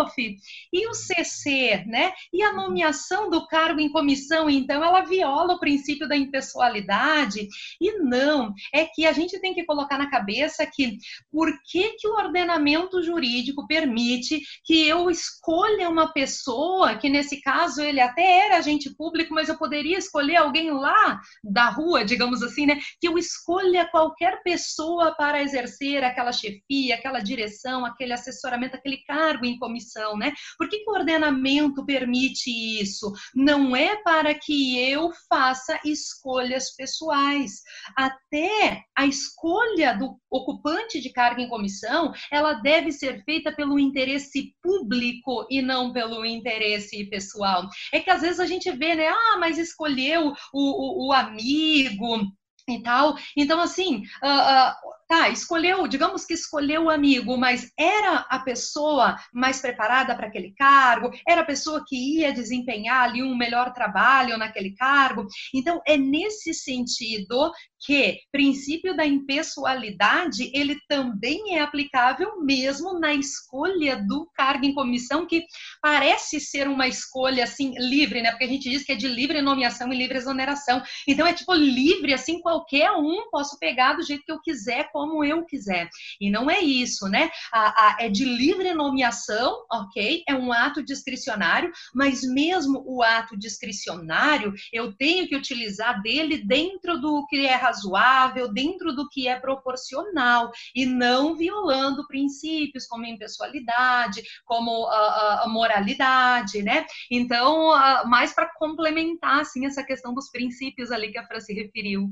e o CC, né? E a nomeação do cargo em comissão, então, ela viola o princípio da impessoalidade? E não, é que a gente tem que colocar na cabeça que por que, que o ordenamento jurídico permite que eu escolha uma pessoa, que nesse caso ele até era agente público, mas eu poderia escolher alguém lá da rua, digamos assim, né? Que eu escolha qualquer pessoa para exercer aquela chefia, aquela direção, aquele assessoramento, aquele cargo em comissão né? Por que, que o ordenamento permite isso? Não é para que eu faça escolhas pessoais. Até a escolha do ocupante de carga em comissão, ela deve ser feita pelo interesse público e não pelo interesse pessoal. É que às vezes a gente vê, né? Ah, mas escolheu o, o, o amigo e tal. Então, assim, uh, uh, tá, escolheu, digamos que escolheu o amigo, mas era a pessoa mais preparada para aquele cargo, era a pessoa que ia desempenhar ali um melhor trabalho naquele cargo. Então, é nesse sentido que princípio da impessoalidade, ele também é aplicável mesmo na escolha do cargo em comissão, que parece ser uma escolha assim livre, né? Porque a gente diz que é de livre nomeação e livre exoneração. Então é tipo livre, assim, qualquer um posso pegar do jeito que eu quiser, como eu quiser. E não é isso, né? A, a, é de livre nomeação, ok? É um ato discricionário, mas mesmo o ato discricionário, eu tenho que utilizar dele dentro do que é razoável, dentro do que é proporcional, e não violando princípios como impessoalidade, como a, a moralidade, né? Então, mais para complementar, assim, essa questão dos princípios ali que a Fran se referiu.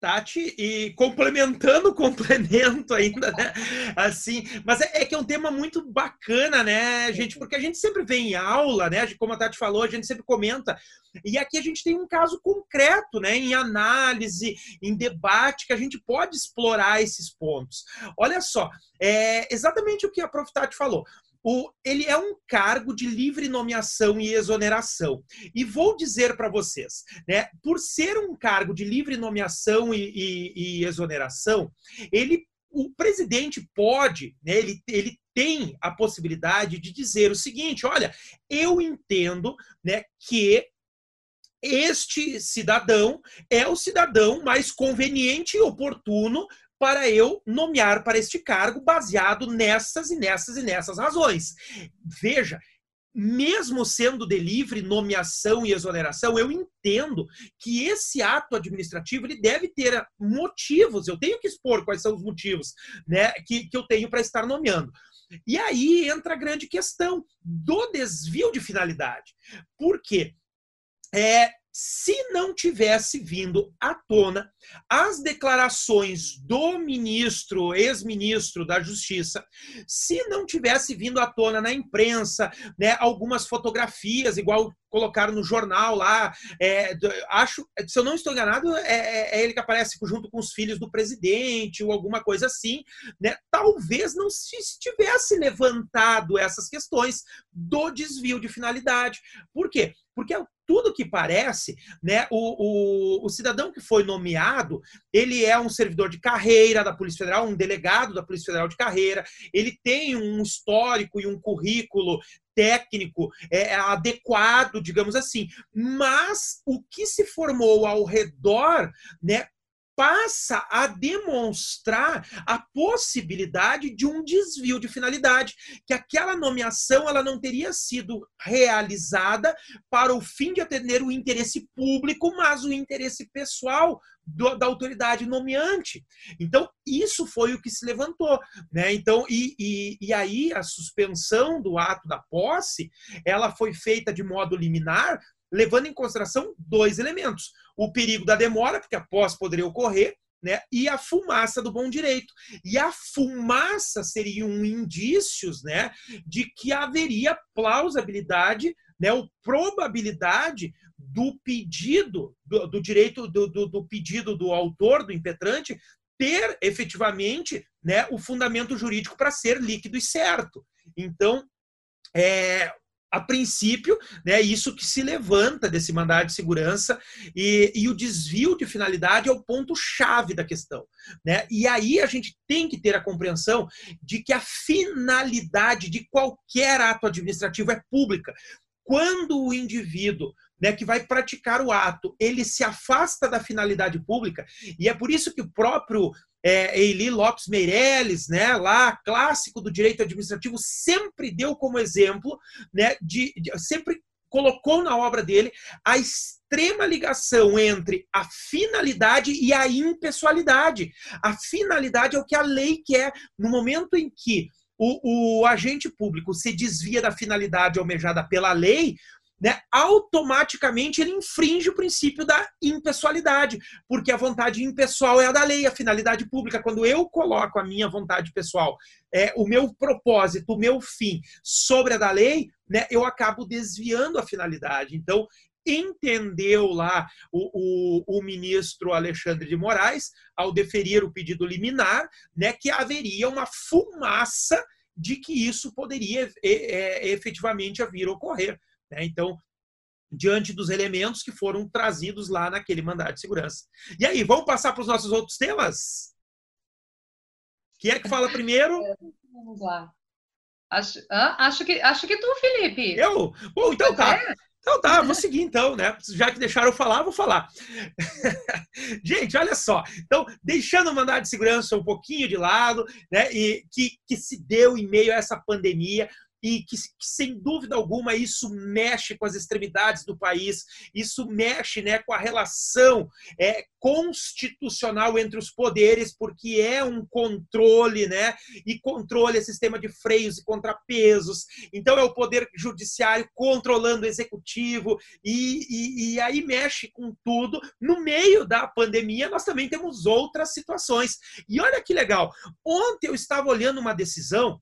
Tati, e complementando o complemento ainda, né? Assim, mas é, é, que é um tema muito bacana, né, gente? Porque a gente sempre vê em aula, né? Como a Tati falou, a gente sempre comenta. E aqui a gente tem um caso concreto, né? Em análise, em debate, que a gente pode explorar esses pontos. Olha só, é exatamente o que a Prof. Tati falou. O, ele é um cargo de livre nomeação e exoneração. E vou dizer para vocês, né, por ser um cargo de livre nomeação e, e, e exoneração, ele, o presidente pode, né, ele, ele tem a possibilidade de dizer o seguinte: olha, eu entendo né, que este cidadão é o cidadão mais conveniente e oportuno para eu nomear para este cargo baseado nessas e nessas e nessas razões. Veja, mesmo sendo de livre nomeação e exoneração, eu entendo que esse ato administrativo ele deve ter motivos. Eu tenho que expor quais são os motivos né, que, que eu tenho para estar nomeando. E aí entra a grande questão do desvio de finalidade. Por quê? É, se não tivesse vindo à tona as declarações do ministro, ex-ministro da Justiça, se não tivesse vindo à tona na imprensa, né, algumas fotografias, igual colocaram no jornal lá, é, acho, se eu não estou enganado, é, é, é, ele que aparece junto com os filhos do presidente ou alguma coisa assim, né? Talvez não se tivesse levantado essas questões do desvio de finalidade. Por quê? Porque tudo que parece, né, o, o, o, cidadão que foi nomeado, ele é um servidor de carreira da Polícia Federal, um delegado da Polícia Federal de carreira, ele tem um histórico e um currículo técnico é, adequado, digamos assim. Mas o que se formou ao redor, né, passa a demonstrar a possibilidade de um desvio de finalidade, que aquela nomeação ela não teria sido realizada para o fim de atender o interesse público, mas o interesse pessoal do, da autoridade nomeante. Então, isso foi o que se levantou. Né? Então, e, e, e aí a suspensão do ato da posse, ela foi feita de modo liminar, levando em consideração dois elementos: o perigo da demora, porque a posse poderia ocorrer, né? E a fumaça do bom direito. E a fumaça seriam indícios, né, de que haveria plausibilidade, né, ou probabilidade do pedido do, do direito do, do, do, pedido do autor do impetrante ter efetivamente, né, o fundamento jurídico para ser líquido e certo. Então, é, a princípio, né, isso que se levanta desse mandado de segurança e, e o desvio de finalidade é o ponto-chave da questão. Né? E aí a gente tem que ter a compreensão de que a finalidade de qualquer ato administrativo é pública. Quando o indivíduo né, que vai praticar o ato, ele se afasta da finalidade pública, e é por isso que o próprio é, Eili Lopes Meirelles, né, lá, clássico do direito administrativo, sempre deu como exemplo, né, de, de, sempre colocou na obra dele a extrema ligação entre a finalidade e a impessoalidade. A finalidade é o que a lei quer. No momento em que o, o agente público se desvia da finalidade almejada pela lei, né, automaticamente ele infringe o princípio da impessoalidade, porque a vontade impessoal é a da lei, a finalidade pública. Quando eu coloco a minha vontade pessoal, é, o meu propósito, o meu fim sobre a da lei, né, eu acabo desviando a finalidade. Então, entendeu lá o, o, o, ministro Alexandre de Moraes, ao deferir o pedido liminar, né, que haveria uma fumaça de que isso poderia é, efetivamente vir a ocorrer. Né? Então, diante dos elementos que foram trazidos lá naquele mandado de segurança. E aí, vamos passar para os nossos outros temas? Quem é que fala primeiro? Vamos lá. Acho, ah, acho, que, acho que tu, Felipe. Eu? Bom, então tá. É? Então tá, vou seguir então, né? Já que deixaram eu falar, vou falar. Gente, olha só. Então, deixando o mandado de segurança um pouquinho de lado, né? E que, que se deu em meio a essa pandemia, e que, que, sem dúvida alguma isso mexe com as extremidades do país, isso mexe né, com a relação é, constitucional entre os poderes, porque é um controle, né? E controle é sistema de freios e contrapesos. Então é o poder judiciário controlando o executivo e, e, e aí mexe com tudo. No meio da pandemia nós também temos outras situações. E olha que legal. Ontem eu estava olhando uma decisão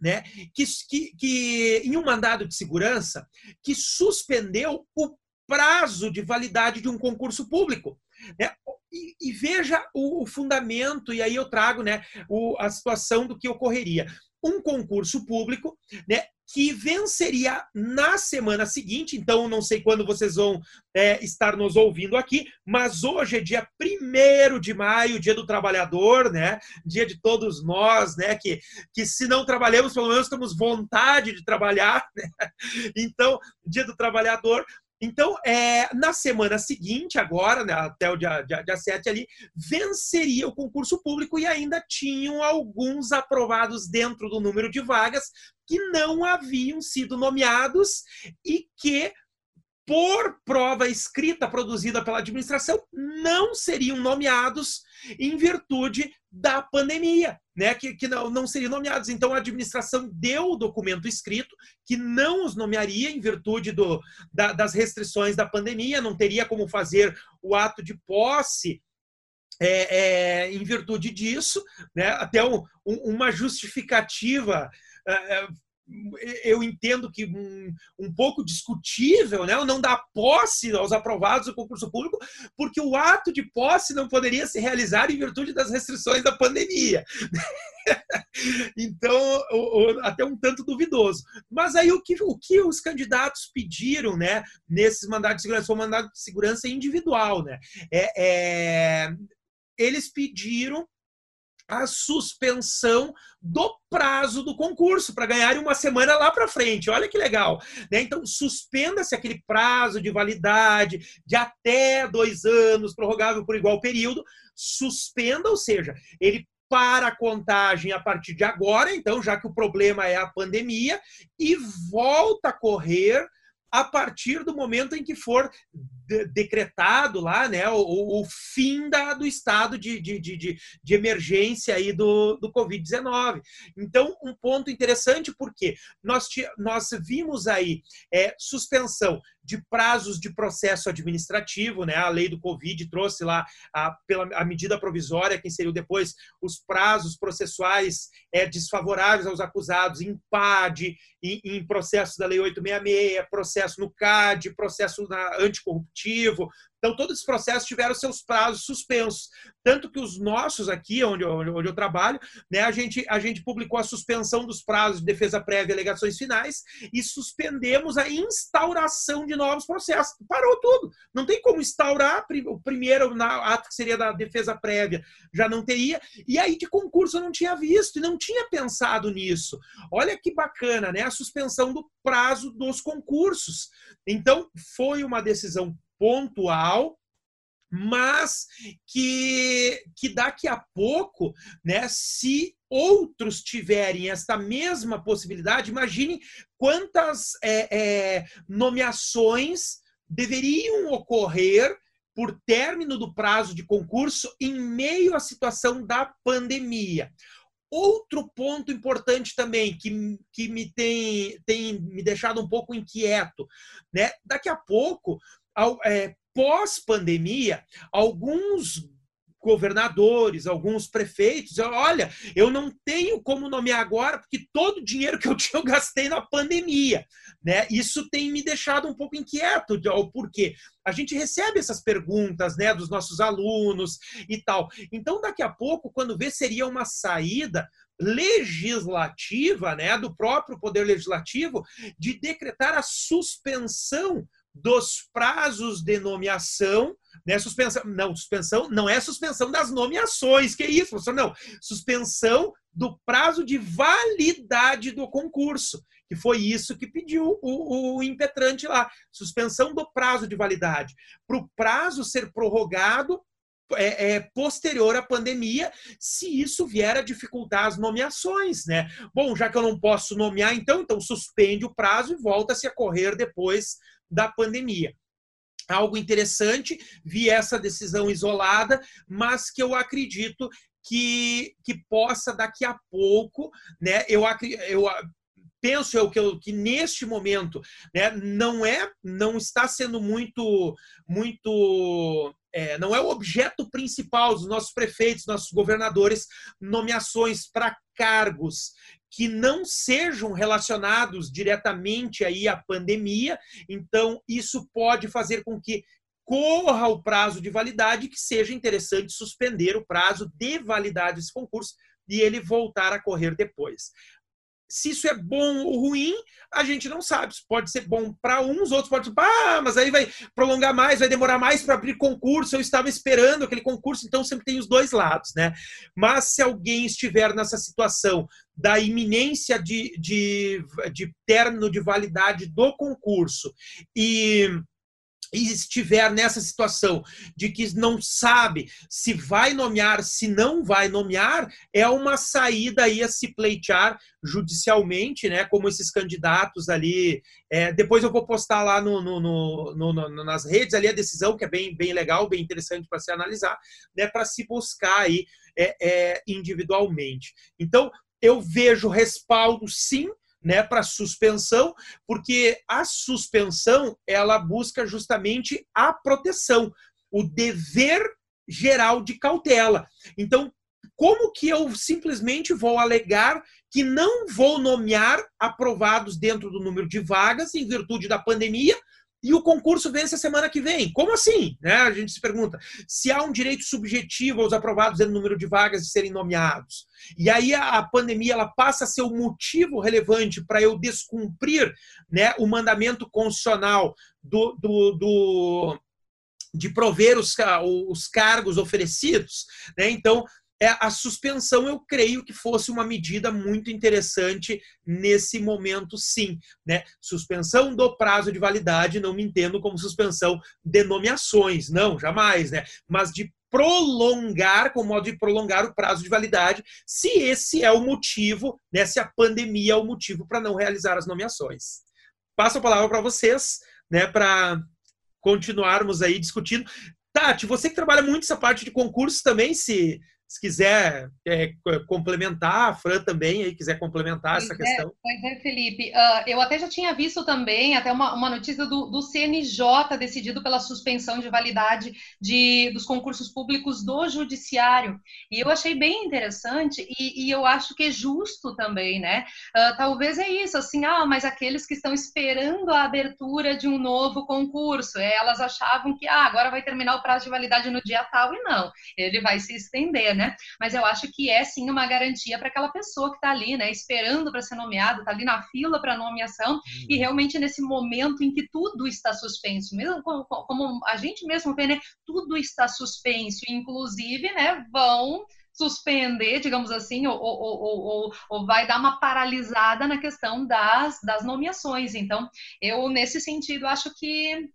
né, que, que, que, em um mandado de segurança que suspendeu o prazo de validade de um concurso público. Né? E, e veja o, o, fundamento, e aí eu trago né, o, a situação do que ocorreria. Um concurso público, né, que venceria na semana seguinte. Então, não sei quando vocês vão é, estar nos ouvindo aqui, mas hoje é dia 1 de maio, dia do trabalhador, né? Dia de todos nós, né? Que, que se não trabalhamos, pelo menos temos vontade de trabalhar, né? Então, dia do trabalhador. Então, é, na semana seguinte, agora, né, até o dia, dia, dia 7 ali, venceria o concurso público e ainda tinham alguns aprovados dentro do número de vagas que não haviam sido nomeados e que por prova escrita produzida pela administração, não seriam nomeados em virtude da pandemia, né? que, que não, não seriam nomeados. Então, a administração deu o documento escrito que não os nomearia em virtude do, da, das restrições da pandemia, não teria como fazer o ato de posse é, é, em virtude disso, né? até um, um, uma justificativa é, é eu entendo que um, um pouco discutível, né? não dar posse aos aprovados do concurso público, porque o ato de posse não poderia se realizar em virtude das restrições da pandemia. então, até um tanto duvidoso. Mas aí o que, o que os candidatos pediram né, nesses mandados de segurança foi um mandado de segurança individual. Né? É, é, eles pediram a suspensão do prazo do concurso para ganhar uma semana lá para frente. Olha que legal. Né? Então, suspenda-se aquele prazo de validade de até dois anos, prorrogável por igual período. Suspenda, ou seja, ele para a contagem a partir de agora, então, já que o problema é a pandemia, e volta a correr a partir do momento em que for de, decretado lá né, o, o, fim da, do estado de, de, de, de emergência aí do, do Covid-19. Então, um ponto interessante, porque nós, nós vimos aí é, suspensão de prazos de processo administrativo, né? A lei do Covid trouxe lá a, pela a medida provisória que inseriu depois os prazos processuais é, desfavoráveis aos acusados em PAD, em, em processo da lei 866, processo no CAD, processo na anticorruptivo, então, todos esses processos tiveram seus prazos suspensos. Tanto que os nossos aqui, onde, onde, onde eu trabalho, né, a, gente, a gente publicou a suspensão dos prazos de defesa prévia e alegações finais e suspendemos a instauração de novos processos. Parou tudo. Não tem como instaurar o primeiro ato que seria da defesa prévia, já não teria. E aí, de concurso, eu não tinha visto e não tinha pensado nisso. Olha que bacana, né? A suspensão do prazo dos concursos. Então, foi uma decisão pontual, mas que, que daqui a pouco, né, se outros tiverem esta mesma possibilidade, imagine quantas é, é, nomeações deveriam ocorrer por término do prazo de concurso em meio à situação da pandemia. Outro ponto importante também que, que me tem, tem me deixado um pouco inquieto, né? Daqui a pouco é, pós-pandemia, alguns governadores, alguns prefeitos, olha, eu não tenho como nomear agora porque todo o dinheiro que eu tinha eu gastei na pandemia, né? Isso tem me deixado um pouco inquieto, o porquê. A gente recebe essas perguntas, né, dos nossos alunos e tal. Então, daqui a pouco, quando vê seria uma saída legislativa, né, do próprio poder legislativo de decretar a suspensão dos prazos de nomeação, né? Suspensão, não, suspensão não é suspensão das nomeações, que é isso, professor? Não, suspensão do prazo de validade do concurso, que foi isso que pediu o, o impetrante lá, suspensão do prazo de validade, para o prazo ser prorrogado é, é, posterior à pandemia, se isso vier a dificultar as nomeações, né? Bom, já que eu não posso nomear, então, então suspende o prazo e volta-se a correr depois da pandemia. Algo interessante, vi essa decisão isolada, mas que eu acredito que, que possa daqui a pouco, né? Eu, eu penso eu que, eu que neste momento né, não é não está sendo muito muito é, não é o objeto principal dos nossos prefeitos, nossos governadores, nomeações para cargos que não sejam relacionados diretamente aí à pandemia. Então, isso pode fazer com que corra o prazo de validade, que seja interessante suspender o prazo de validade desse concurso e ele voltar a correr depois. Se isso é bom ou ruim, a gente não sabe. Isso pode ser bom para uns, outros pode ser, ah, mas aí vai prolongar mais, vai demorar mais para abrir concurso. Eu estava esperando aquele concurso, então sempre tem os dois lados, né? Mas se alguém estiver nessa situação da iminência de, de, de término de validade do concurso e e estiver nessa situação de que não sabe se vai nomear, se não vai nomear, é uma saída aí a se pleitear judicialmente, né? Como esses candidatos ali. É, depois eu vou postar lá no, no, no, no, nas redes ali a decisão, que é bem, bem legal, bem interessante para se analisar, né? Para se buscar aí é, é, individualmente. Então, eu vejo respaldo sim né, para suspensão, porque a suspensão ela busca justamente a proteção, o dever geral de cautela. Então, como que eu simplesmente vou alegar que não vou nomear aprovados dentro do número de vagas em virtude da pandemia, e o concurso vence a semana que vem. Como assim? Né? A gente se pergunta. Se há um direito subjetivo aos aprovados no número de vagas de serem nomeados, e aí a, pandemia ela passa a ser o motivo relevante para eu descumprir né, o mandamento constitucional do, do, do de prover os, os cargos oferecidos, né? Então, a suspensão eu creio que fosse uma medida muito interessante nesse momento, sim. Né? Suspensão do prazo de validade, não me entendo como suspensão de nomeações, não, jamais, né? Mas de prolongar, com modo de prolongar o prazo de validade, se esse é o motivo, né, se a pandemia é o motivo para não realizar as nomeações. Passo a palavra para vocês, né, para continuarmos aí discutindo. Tati, você que trabalha muito essa parte de concurso também, se se quiser é, complementar, a Fran também aí quiser complementar pois essa é, questão. Pois é, Felipe. Uh, eu até já tinha visto também até uma, uma notícia do, do, CNJ decidido pela suspensão de validade de, dos concursos públicos do judiciário. E eu achei bem interessante e, e eu acho que é justo também, né? Uh, talvez é isso, assim, ah, mas aqueles que estão esperando a abertura de um novo concurso, elas achavam que ah, agora vai terminar o prazo de validade no dia tal e não, ele vai se estender, né? né? Mas eu acho que é sim uma garantia para aquela pessoa que está ali, né? Esperando para ser nomeado, está ali na fila para nomeação uhum. e realmente nesse momento em que tudo está suspenso, mesmo como, como a gente mesmo vê, né? Tudo está suspenso, inclusive, né? Vão suspender, digamos assim, ou, ou, ou, ou, vai dar uma paralisada na questão das, das nomeações. Então, eu, nesse sentido, acho que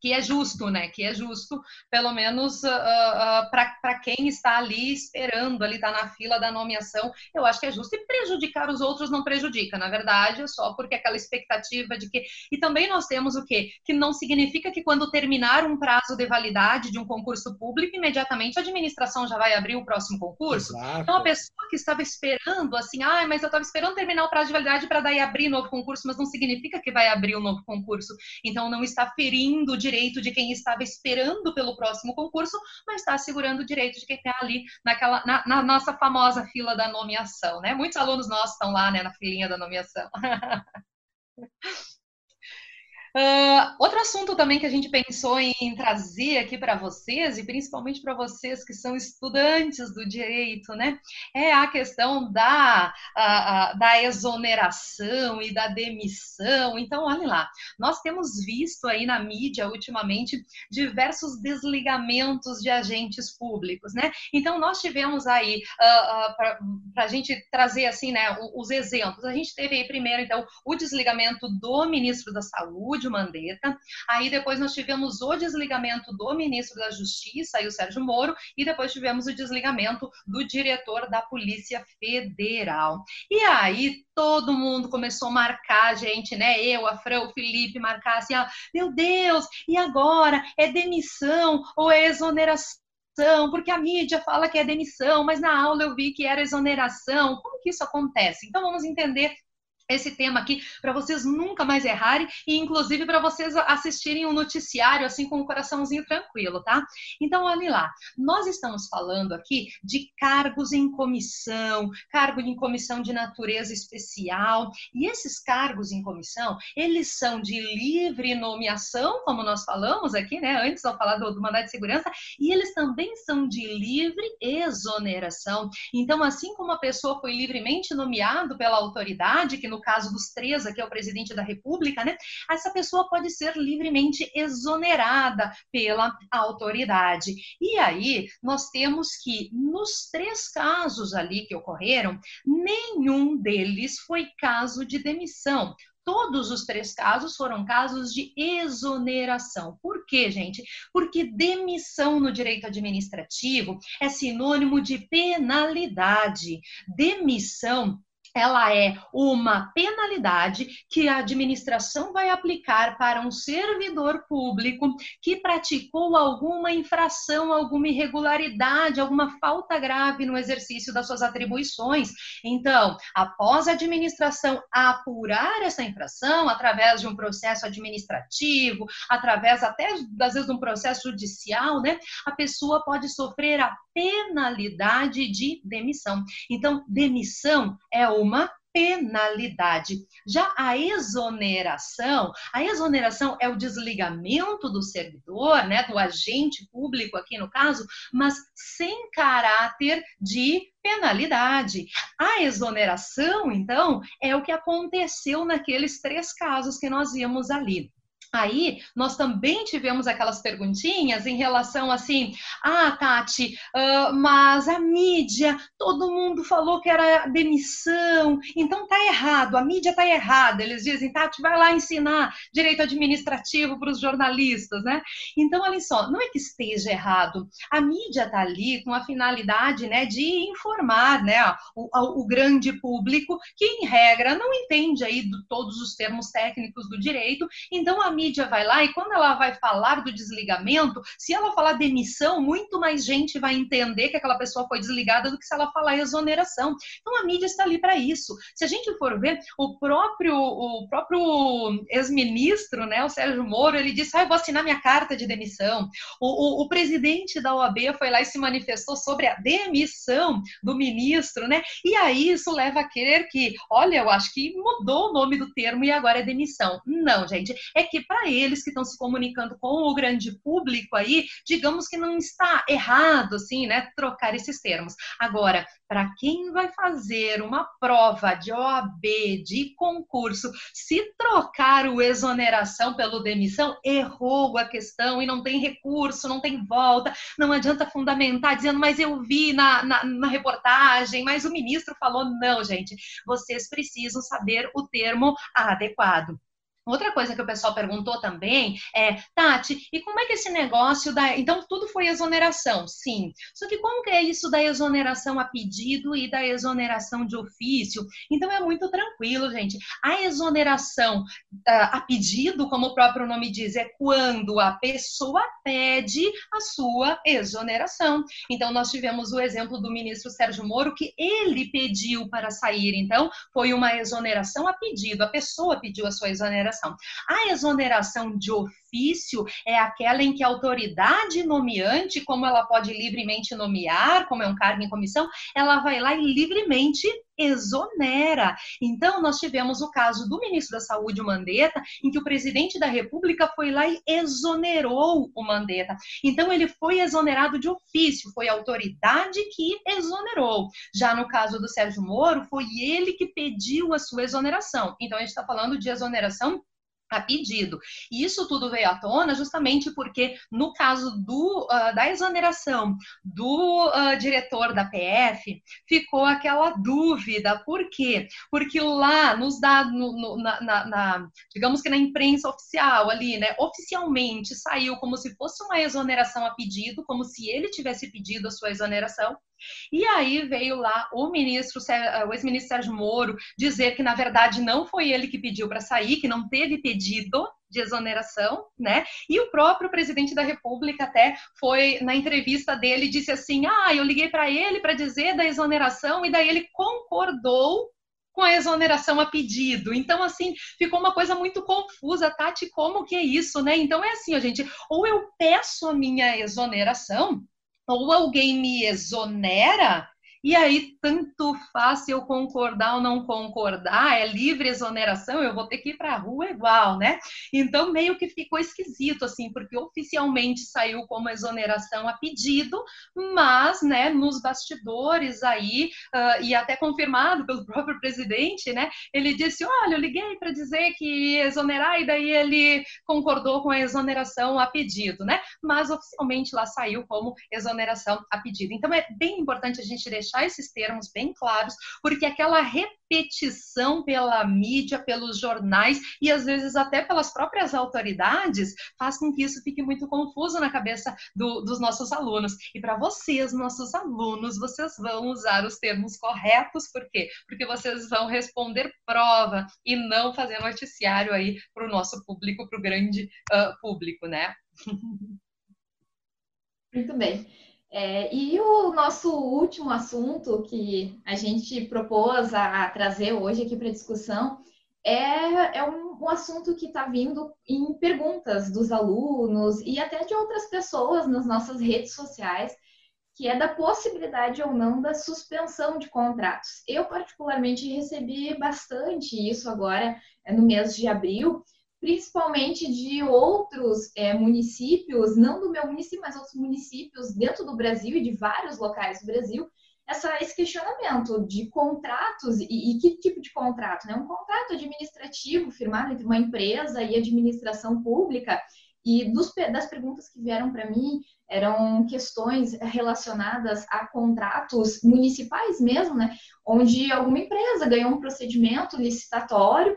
que é justo, né? Que é justo, pelo menos uh, uh, para quem está ali esperando, ali está na fila da nomeação, eu acho que é justo. E prejudicar os outros não prejudica, na verdade, é só porque aquela expectativa de que. E também nós temos o quê? Que não significa que quando terminar um prazo de validade de um concurso público, imediatamente a administração já vai abrir o próximo concurso. Exato. Então, a pessoa que estava esperando, assim, ah, mas eu estava esperando terminar o prazo de validade para daí abrir novo concurso, mas não significa que vai abrir um novo concurso. Então, não está ferindo de direito de quem estava esperando pelo próximo concurso, mas está assegurando o direito de quem está ali naquela, na, na, nossa famosa fila da nomeação, né? Muitos alunos nossos estão lá, né, na filinha da nomeação. Uh, outro assunto também que a gente pensou em trazer aqui para vocês, e principalmente para vocês que são estudantes do direito, né, é a questão da, da exoneração e da demissão. Então, olha lá, nós temos visto aí na mídia ultimamente diversos desligamentos de agentes públicos, né? Então, nós tivemos aí, uh, uh, para a gente trazer assim, né, os exemplos, a gente teve aí primeiro, então, o desligamento do ministro da Saúde de Mandetta. Aí depois nós tivemos o desligamento do ministro da Justiça, aí o Sérgio Moro, e depois tivemos o desligamento do diretor da Polícia Federal. E aí todo mundo começou a marcar, gente, né? Eu, a Fran, o Felipe, marcar assim, ah, meu Deus, e agora? É demissão ou é exoneração? porque a mídia fala que é demissão, mas na aula eu vi que era exoneração. Como que isso acontece? Então vamos entender esse tema aqui para vocês nunca mais errarem e inclusive para vocês assistirem um noticiário assim com o coraçãozinho tranquilo, tá? Então, olha lá. Nós estamos falando aqui de cargos em comissão, cargo em comissão de natureza especial, e esses cargos em comissão, eles são de livre nomeação, como nós falamos aqui, né, antes ao falar do, do mandato de segurança, e eles também são de livre exoneração. Então, assim como a pessoa foi livremente nomeado pela autoridade, que no caso dos três, aqui é o presidente da República, né? Essa pessoa pode ser livremente exonerada pela autoridade. E aí, nós temos que, nos três casos ali que ocorreram, nenhum deles foi caso de demissão. Todos os três casos foram casos de exoneração. Por quê, gente? Porque demissão no direito administrativo é sinônimo de penalidade. Demissão ela é uma penalidade que a administração vai aplicar para um servidor público que praticou alguma infração, alguma irregularidade, alguma falta grave no exercício das suas atribuições. Então, após a administração apurar essa infração através de um processo administrativo, através até às vezes de um processo judicial, né, a pessoa pode sofrer a penalidade de demissão. Então, demissão é uma penalidade. Já a exoneração, a exoneração é o desligamento do servidor, né, do agente público aqui no caso, mas sem caráter de penalidade. A exoneração, então, é o que aconteceu naqueles três casos que nós vimos ali. Aí, nós também tivemos aquelas perguntinhas em relação assim, ah, Tati, uh, mas a mídia, todo mundo falou que era demissão, então tá errado, a mídia tá errada. Eles dizem, Tati, vai lá ensinar direito administrativo para os jornalistas, né? Então, olha só, não é que esteja errado, a mídia tá ali com a finalidade, né, de informar, né, o, o grande público que, em regra, não entende aí do, todos os termos técnicos do direito, então a mídia vai lá e quando ela vai falar do desligamento, se ela falar demissão, muito mais gente vai entender que aquela pessoa foi desligada do que se ela falar exoneração. Então a mídia está ali para isso. Se a gente for ver, o próprio o próprio ex-ministro, né, o Sérgio Moro, ele disse: "Ah, eu vou assinar minha carta de demissão". O, o, o presidente da OAB foi lá e se manifestou sobre a demissão do ministro, né? E aí isso leva a crer que, olha, eu acho que mudou o nome do termo e agora é demissão. Não, gente, é que para eles que estão se comunicando com o grande público aí, digamos que não está errado, assim, né, trocar esses termos. Agora, para quem vai fazer uma prova de OAB, de concurso, se trocar o exoneração pelo demissão, errou a questão e não tem recurso, não tem volta, não adianta fundamentar dizendo, mas eu vi na, na, na reportagem, mas o ministro falou, não, gente, vocês precisam saber o termo adequado. Outra coisa que o pessoal perguntou também é, Tati, e como é que esse negócio da. Então, tudo foi exoneração, sim. Só que como que é isso da exoneração a pedido e da exoneração de ofício? Então, é muito tranquilo, gente. A exoneração uh, a pedido, como o próprio nome diz, é quando a pessoa pede a sua exoneração. Então, nós tivemos o exemplo do ministro Sérgio Moro, que ele pediu para sair. Então, foi uma exoneração a pedido, a pessoa pediu a sua exoneração exoneração. A exoneração de ofício é aquela em que a autoridade nomeante, como ela pode livremente nomear, como é um cargo em comissão, ela vai lá e livremente exonera. Então, nós tivemos o caso do ministro da Saúde, o Mandetta, em que o presidente da República foi lá e exonerou o Mandetta. Então, ele foi exonerado de ofício, foi a autoridade que exonerou. Já no caso do Sérgio Moro, foi ele que pediu a sua exoneração. Então, a gente está falando de exoneração a pedido. E isso tudo veio à tona justamente porque, no caso do, uh, da exoneração do uh, diretor da PF, ficou aquela dúvida. Por quê? Porque lá nos dados, no, no, na, na, na, digamos que na imprensa oficial ali, né, oficialmente saiu como se fosse uma exoneração a pedido, como se ele tivesse pedido a sua exoneração, e aí veio lá o ministro, o ex-ministro Sérgio Moro, dizer que na verdade não foi ele que pediu para sair, que não teve pedido de exoneração, né? E o próprio presidente da República até foi na entrevista dele disse assim: "Ah, eu liguei para ele para dizer da exoneração e daí ele concordou com a exoneração a pedido. Então, assim, ficou uma coisa muito confusa, Tati, como que é isso, né? Então é assim, ó, gente, ou eu peço a minha exoneração, ou alguém me exonera, e aí, tanto faz se eu concordar ou não concordar, é livre exoneração, eu vou ter que ir para a rua igual, né? Então, meio que ficou esquisito, assim, porque oficialmente saiu como exoneração a pedido, mas, né, nos bastidores aí, uh, e até confirmado pelo próprio presidente, né, ele disse: olha, eu liguei para dizer que exonerar, e daí ele concordou com a exoneração a pedido, né? Mas oficialmente lá saiu como exoneração a pedido. Então, é bem importante a gente deixar deixar esses termos bem claros, porque aquela repetição pela mídia, pelos jornais e às vezes até pelas próprias autoridades faz com que isso fique muito confuso na cabeça do, dos nossos alunos. E para vocês, nossos alunos, vocês vão usar os termos corretos, por quê? Porque vocês vão responder prova e não fazer noticiário aí para o nosso público, para o grande uh, público, né? Muito bem. É, e o nosso último assunto que a gente propôs a, trazer hoje aqui para discussão é, é um, um, assunto que está vindo em perguntas dos alunos e até de outras pessoas nas nossas redes sociais, que é da possibilidade ou não da suspensão de contratos. Eu, particularmente, recebi bastante isso agora é, no mês de abril, principalmente de outros é, municípios, não do meu município, mas outros municípios dentro do Brasil e de vários locais do Brasil, essa, esse questionamento de contratos e, e, que tipo de contrato, né? Um contrato administrativo firmado entre uma empresa e administração pública. E dos, das perguntas que vieram para mim eram questões relacionadas a contratos municipais mesmo, né? Onde alguma empresa ganhou um procedimento licitatório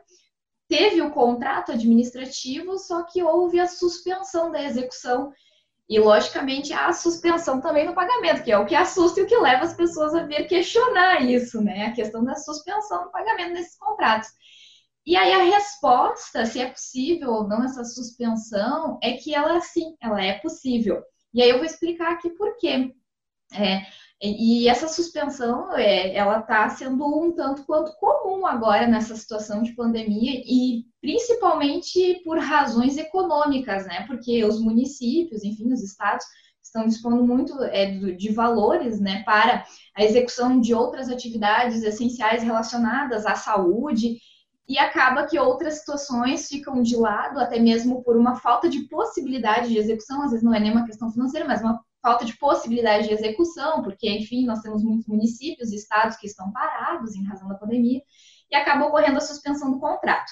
teve o contrato administrativo, só que houve a suspensão da execução e, logicamente, a suspensão também no pagamento, que é o que assusta e o que leva as pessoas a vir questionar isso, né? A questão da suspensão do pagamento desses contratos. E aí a resposta, se é possível ou não essa suspensão, é que ela sim, ela é possível. E aí eu vou explicar aqui por quê. É, e essa suspensão, é, ela está sendo um tanto quanto comum agora nessa situação de pandemia e principalmente por razões econômicas, né? Porque os municípios, enfim, os estados estão dispondo muito é, de valores, né, para a execução de outras atividades essenciais relacionadas à saúde. E acaba que outras situações ficam de lado, até mesmo por uma falta de possibilidade de execução, às vezes não é nem uma questão financeira, mas uma falta de possibilidade de execução, porque, enfim, nós temos muitos municípios e estados que estão parados em razão da pandemia, e acaba ocorrendo a suspensão do contrato.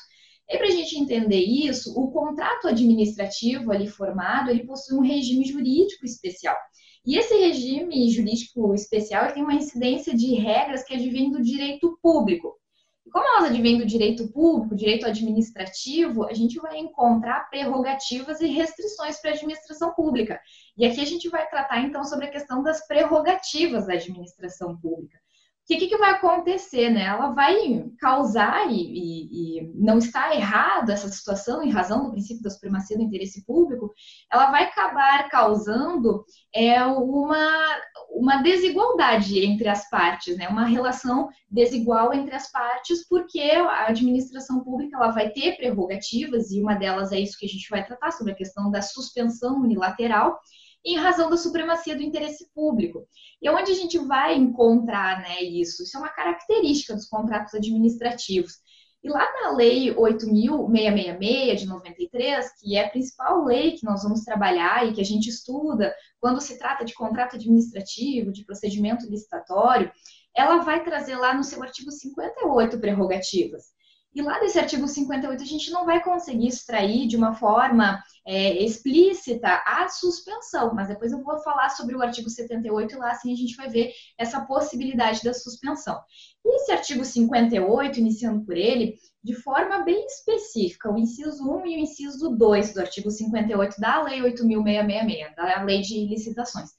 E para a gente entender isso, o contrato administrativo ali formado, ele possui um regime jurídico especial. E esse regime jurídico especial tem uma incidência de regras que advêm do direito público. Como elas advêm do direito público, direito administrativo, a gente vai encontrar prerrogativas e restrições para a administração pública. E aqui a gente vai tratar então sobre a questão das prerrogativas da administração pública que, que, que, vai acontecer, né? Ela vai causar, e, e, e, não está errado essa situação, em razão do princípio da supremacia do interesse público, ela vai acabar causando é, uma, uma desigualdade entre as partes, né? Uma relação desigual entre as partes, porque a administração pública ela vai ter prerrogativas, e uma delas é isso que a gente vai tratar, sobre a questão da suspensão unilateral, em razão da supremacia do interesse público. E onde a gente vai encontrar né, isso? Isso é uma característica dos contratos administrativos. E lá na Lei 8.666 de 93, que é a principal lei que nós vamos trabalhar e que a gente estuda quando se trata de contrato administrativo, de procedimento licitatório, ela vai trazer lá no seu artigo 58 prerrogativas. E lá desse artigo 58 a gente não vai conseguir extrair de uma forma é, explícita a suspensão, mas depois eu vou falar sobre o artigo 78 e lá assim a gente vai ver essa possibilidade da suspensão. E esse artigo 58, iniciando por ele, de forma bem específica, o inciso 1 e o inciso 2 do artigo 58 da Lei 8.666, da Lei de Licitações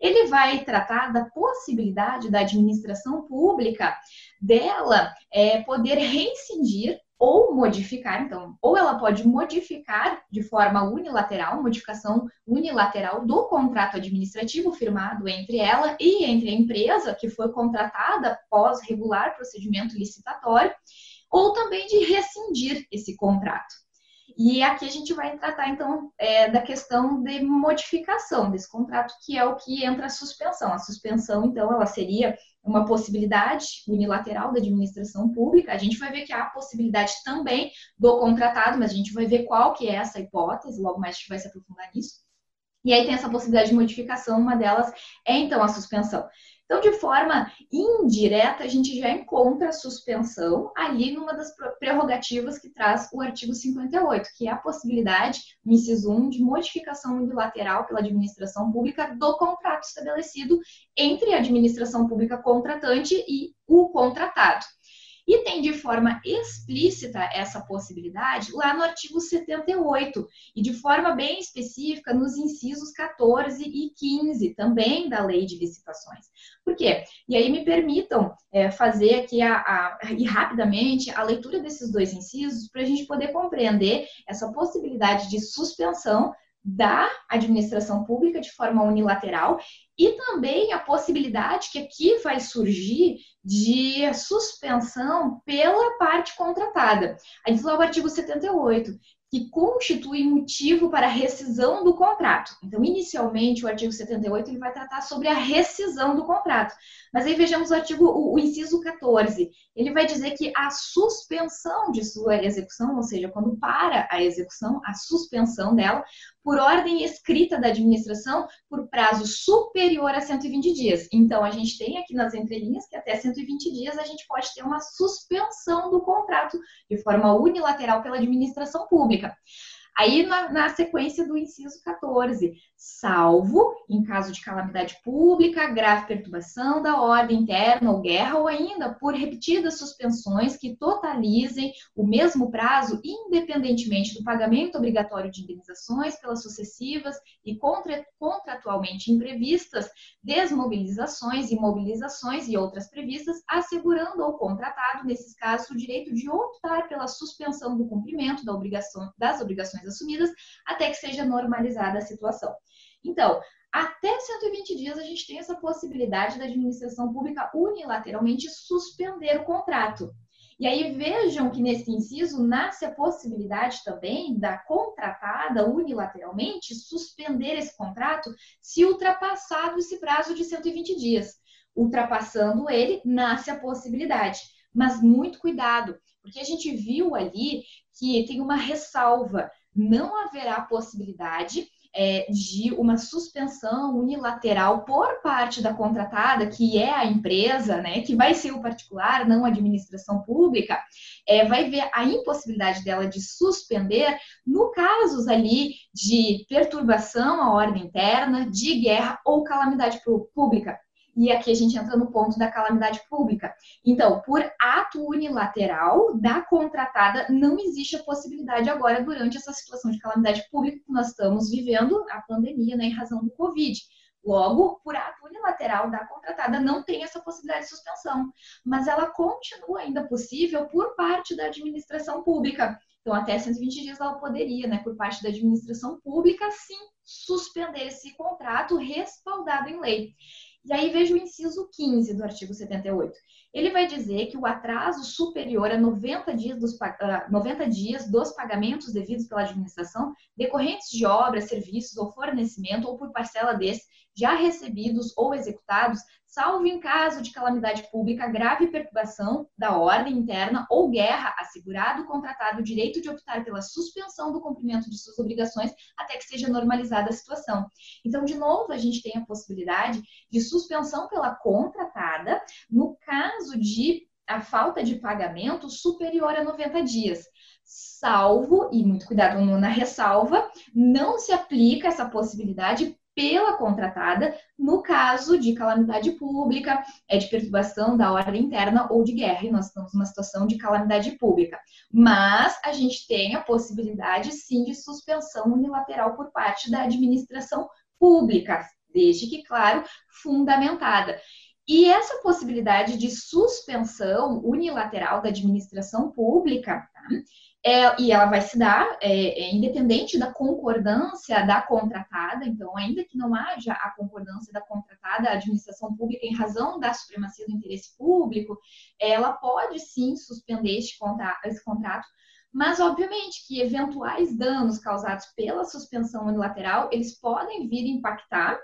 ele vai tratar da possibilidade da administração pública dela é, poder reincidir ou modificar, então, ou ela pode modificar de forma unilateral, modificação unilateral do contrato administrativo firmado entre ela e entre a empresa que foi contratada após regular procedimento licitatório, ou também de rescindir esse contrato. E aqui a gente vai tratar, então, é, da questão de modificação desse contrato, que é o que entra a suspensão. A suspensão, então, ela seria uma possibilidade unilateral da administração pública. A gente vai ver que há a possibilidade também do contratado, mas a gente vai ver qual que é essa hipótese, logo mais a gente vai se aprofundar nisso. E aí tem essa possibilidade de modificação, uma delas é então a suspensão. Então, de forma indireta, a gente já encontra a suspensão ali numa das prerrogativas que traz o artigo 58, que é a possibilidade, no inciso 1, de modificação unilateral pela administração pública do contrato estabelecido entre a administração pública contratante e o contratado. E tem de forma explícita essa possibilidade lá no artigo 78, e de forma bem específica nos incisos 14 e 15 também da Lei de Licitações. Por quê? E aí me permitam é, fazer aqui a, a, e rapidamente a leitura desses dois incisos para a gente poder compreender essa possibilidade de suspensão da administração pública de forma unilateral e também a possibilidade que aqui vai surgir de suspensão pela parte contratada. Aí diz lá o artigo 78 que constitui motivo para rescisão do contrato. Então, inicialmente, o artigo 78 ele vai tratar sobre a rescisão do contrato. Mas aí vejamos o artigo, o, o, inciso 14. Ele vai dizer que a suspensão de sua execução, ou seja, quando para a execução, a suspensão dela, por ordem escrita da administração, por prazo superior a 120 dias. Então, a gente tem aqui nas entrelinhas que até 120 dias a gente pode ter uma suspensão do contrato de forma unilateral pela administração pública. Aí, na, na, sequência do inciso 14, salvo em caso de calamidade pública, grave perturbação da ordem interna ou guerra, ou ainda por repetidas suspensões que totalizem o mesmo prazo, independentemente do pagamento obrigatório de indenizações pelas sucessivas e contra, contratualmente imprevistas, desmobilizações, imobilizações e outras previstas, assegurando ao contratado, nesses casos, o direito de optar pela suspensão do cumprimento da obrigação, das obrigações assumidas até que seja normalizada a situação. Então, até 120 dias a gente tem essa possibilidade da administração pública unilateralmente suspender o contrato. E aí vejam que nesse inciso nasce a possibilidade também da contratada unilateralmente suspender esse contrato se ultrapassado esse prazo de 120 dias. Ultrapassando ele, nasce a possibilidade. Mas muito cuidado, porque a gente viu ali que tem uma ressalva não haverá possibilidade é, de uma suspensão unilateral por parte da contratada, que é a empresa, né, que vai ser o particular, não a administração pública, é, vai ver a impossibilidade dela de suspender no casos ali de perturbação à ordem interna, de guerra ou calamidade pública. E aqui a gente entra no ponto da calamidade pública. Então, por ato unilateral da contratada, não existe a possibilidade agora, durante essa situação de calamidade pública que nós estamos vivendo, a pandemia, né, em razão do Covid. Logo, por ato unilateral da contratada, não tem essa possibilidade de suspensão, mas ela continua ainda possível por parte da administração pública. Então, até 120 dias ela poderia, né, por parte da administração pública, sim, suspender esse contrato respaldado em lei. E aí veja o inciso 15 do artigo 78. Ele vai dizer que o atraso superior a 90 dias dos, 90 dias dos pagamentos devidos pela administração, decorrentes de obras, serviços ou fornecimento, ou por parcela desse, já recebidos ou executados, salvo em caso de calamidade pública, grave perturbação da ordem interna ou guerra, assegurado o contratado o direito de optar pela suspensão do cumprimento de suas obrigações até que seja normalizada a situação. Então, de novo, a gente tem a possibilidade de suspensão pela contratada no caso de a falta de pagamento superior a 90 dias salvo, e muito cuidado na ressalva, não se aplica essa possibilidade pela contratada no caso de calamidade pública, é de perturbação da ordem interna ou de guerra, e nós estamos numa situação de calamidade pública. Mas a gente tem a possibilidade, sim, de suspensão unilateral por parte da administração pública, desde que, claro, fundamentada. E essa possibilidade de suspensão unilateral da administração pública, tá? É, e ela vai se dar é, é, independente da concordância da contratada, então, ainda que não haja a concordância da contratada, a administração pública, em razão da supremacia do interesse público, ela pode sim suspender este esse contrato, mas obviamente que eventuais danos causados pela suspensão unilateral, eles podem vir impactar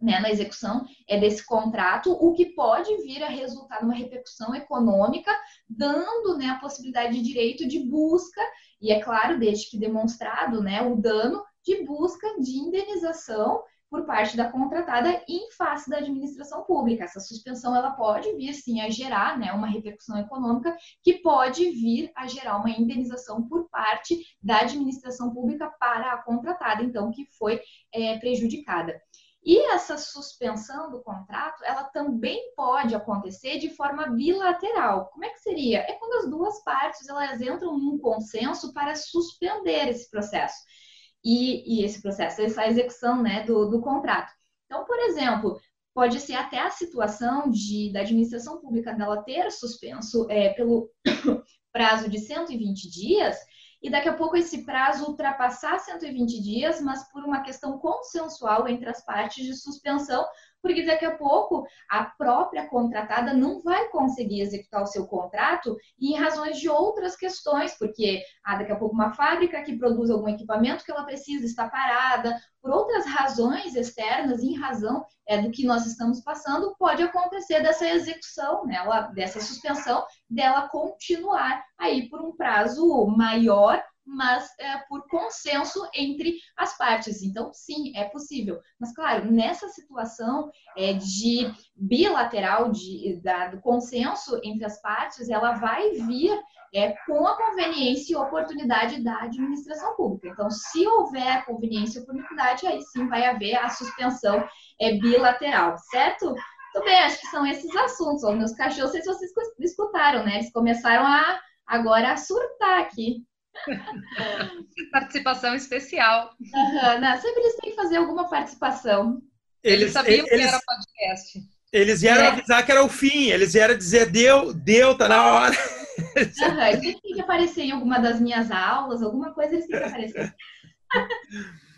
né, na execução é desse contrato, o que pode vir a resultar numa repercussão econômica, dando né, a possibilidade de direito de busca, e é claro, desde que demonstrado né, o dano, de busca de indenização por parte da contratada em face da administração pública. Essa suspensão ela pode vir sim a gerar né, uma repercussão econômica que pode vir a gerar uma indenização por parte da administração pública para a contratada, então, que foi é, prejudicada. E essa suspensão do contrato, ela também pode acontecer de forma bilateral. Como é que seria? É quando as duas partes elas entram num consenso para suspender esse processo. E, e esse processo, essa execução né, do, do contrato. Então, por exemplo, pode ser até a situação de, da administração pública dela ter suspenso é, pelo prazo de 120 dias e daqui a pouco esse prazo ultrapassar 120 dias, mas por uma questão consensual entre as partes de suspensão, porque daqui a pouco a própria contratada não vai conseguir executar o seu contrato em razões de outras questões, porque ah, daqui a pouco uma fábrica que produz algum equipamento que ela precisa está parada, por outras razões externas, em razão é, do que nós estamos passando, pode acontecer dessa execução, né, dessa suspensão, dela continuar aí por um prazo maior mas é, por consenso entre as partes. Então, sim, é possível. Mas, claro, nessa situação é, de bilateral, de, da, do consenso entre as partes, ela vai vir é, com a conveniência e oportunidade da administração pública. Então, se houver conveniência e oportunidade, aí sim vai haver a suspensão é, bilateral, certo? Muito bem, acho que são esses assuntos. Os meus cachorros, não sei se vocês escutaram, né? Eles começaram a agora a surtar aqui. participação especial. Uhum, não, sempre eles têm que fazer alguma participação. Eles, eles sabiam eles, que era podcast. Eles vieram é. avisar que era o fim, eles vieram dizer, deu, deu, tá na hora. Uhum, eles têm que aparecer em alguma das minhas aulas, alguma coisa eles têm que aparecer.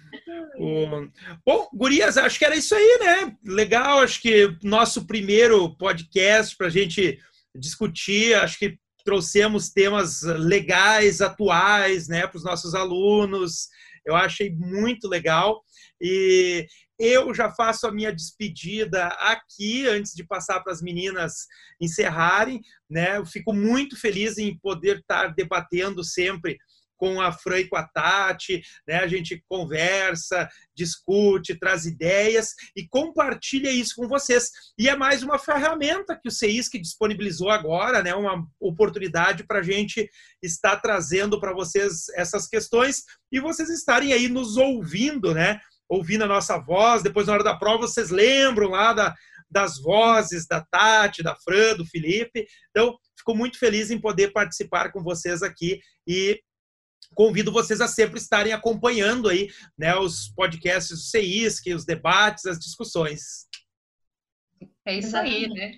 Bom, Gurias, acho que era isso aí, né? Legal, acho que nosso primeiro podcast para a gente discutir, acho que trouxemos temas legais, atuais, né, para os nossos alunos. Eu achei muito legal e eu já faço a minha despedida aqui antes de passar para as meninas encerrarem, né? Eu fico muito feliz em poder estar debatendo sempre com a Fran e com a Tati, né? A gente conversa, discute, traz ideias e compartilha isso com vocês. E é mais uma ferramenta que o CEISC disponibilizou agora, né? Uma oportunidade para a gente estar trazendo para vocês essas questões e vocês estarem aí nos ouvindo, né? Ouvindo a nossa voz. Depois, na hora da prova, vocês lembram lá da, das vozes da Tati, da Fran, do Felipe. Então, fico muito feliz em poder participar com vocês aqui e convido vocês a sempre estarem acompanhando aí, né, os podcasts do CISC, os debates, as discussões. É isso aí, né?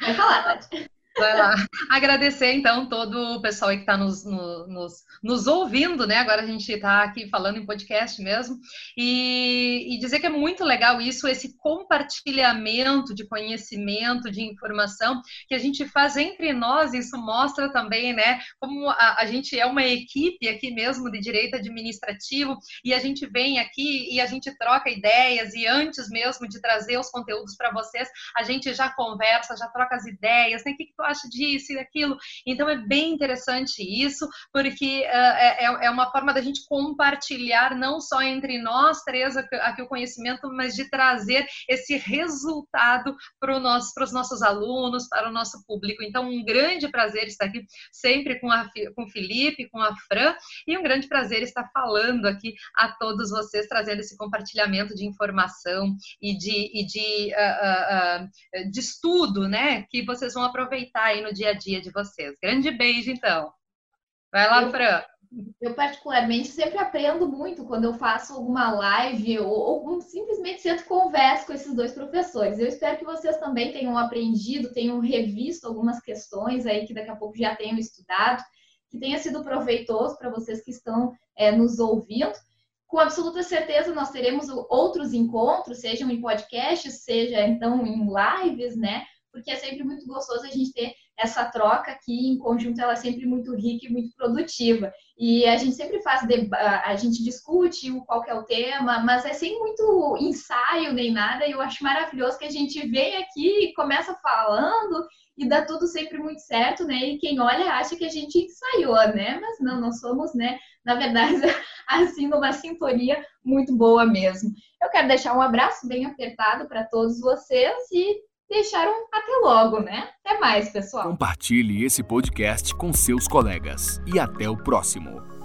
Vai falar, Tati. Vai lá. Agradecer, então, todo o pessoal que está nos, nos, nos, ouvindo, né? Agora a gente está aqui falando em podcast mesmo. E, e, dizer que é muito legal isso, esse compartilhamento de conhecimento, de informação que a gente faz entre nós. Isso mostra também, né? Como a, a gente é uma equipe aqui mesmo de direito administrativo e a gente vem aqui e a gente troca ideias. E antes mesmo de trazer os conteúdos para vocês, a gente já conversa, já troca as ideias, né? O que, que tu acha disso e daquilo. Então é bem interessante isso, porque uh, é, é uma forma da gente compartilhar não só entre nós três aqui o conhecimento, mas de trazer esse resultado para nosso, os nossos alunos, para o nosso público. Então, um grande prazer estar aqui sempre com, a, com o Felipe, com a Fran, e um grande prazer estar falando aqui a todos vocês, trazendo esse compartilhamento de informação e de, e de, uh, uh, de estudo, né? Que vocês vão aproveitar está aí no dia a dia de vocês. Grande beijo, então. Vai lá, eu, Fran. Eu, particularmente, sempre aprendo muito quando eu faço alguma live ou, ou simplesmente sento e converso com esses dois professores. Eu espero que vocês também tenham aprendido, tenham revisto algumas questões aí que daqui a pouco já tenham estudado. que tenha sido proveitoso para vocês que estão é, nos ouvindo. Com absoluta certeza nós teremos outros encontros, sejam em podcasts, seja então em lives, né? Porque é sempre muito gostoso a gente ter essa troca aqui em conjunto, ela é sempre muito rica e muito produtiva. E a gente sempre faz, a gente discute qual é o tema, mas é sem muito ensaio nem nada, e eu acho maravilhoso que a gente vem aqui começa falando e dá tudo sempre muito certo, né? E quem olha acha que a gente ensaiou, né? Mas não, nós somos, né? Na verdade, assim, numa sintonia muito boa mesmo. Eu quero deixar um abraço bem apertado para todos vocês e deixaram até logo, né? Até mais, pessoal. Compartilhe esse podcast com seus colegas e até o próximo.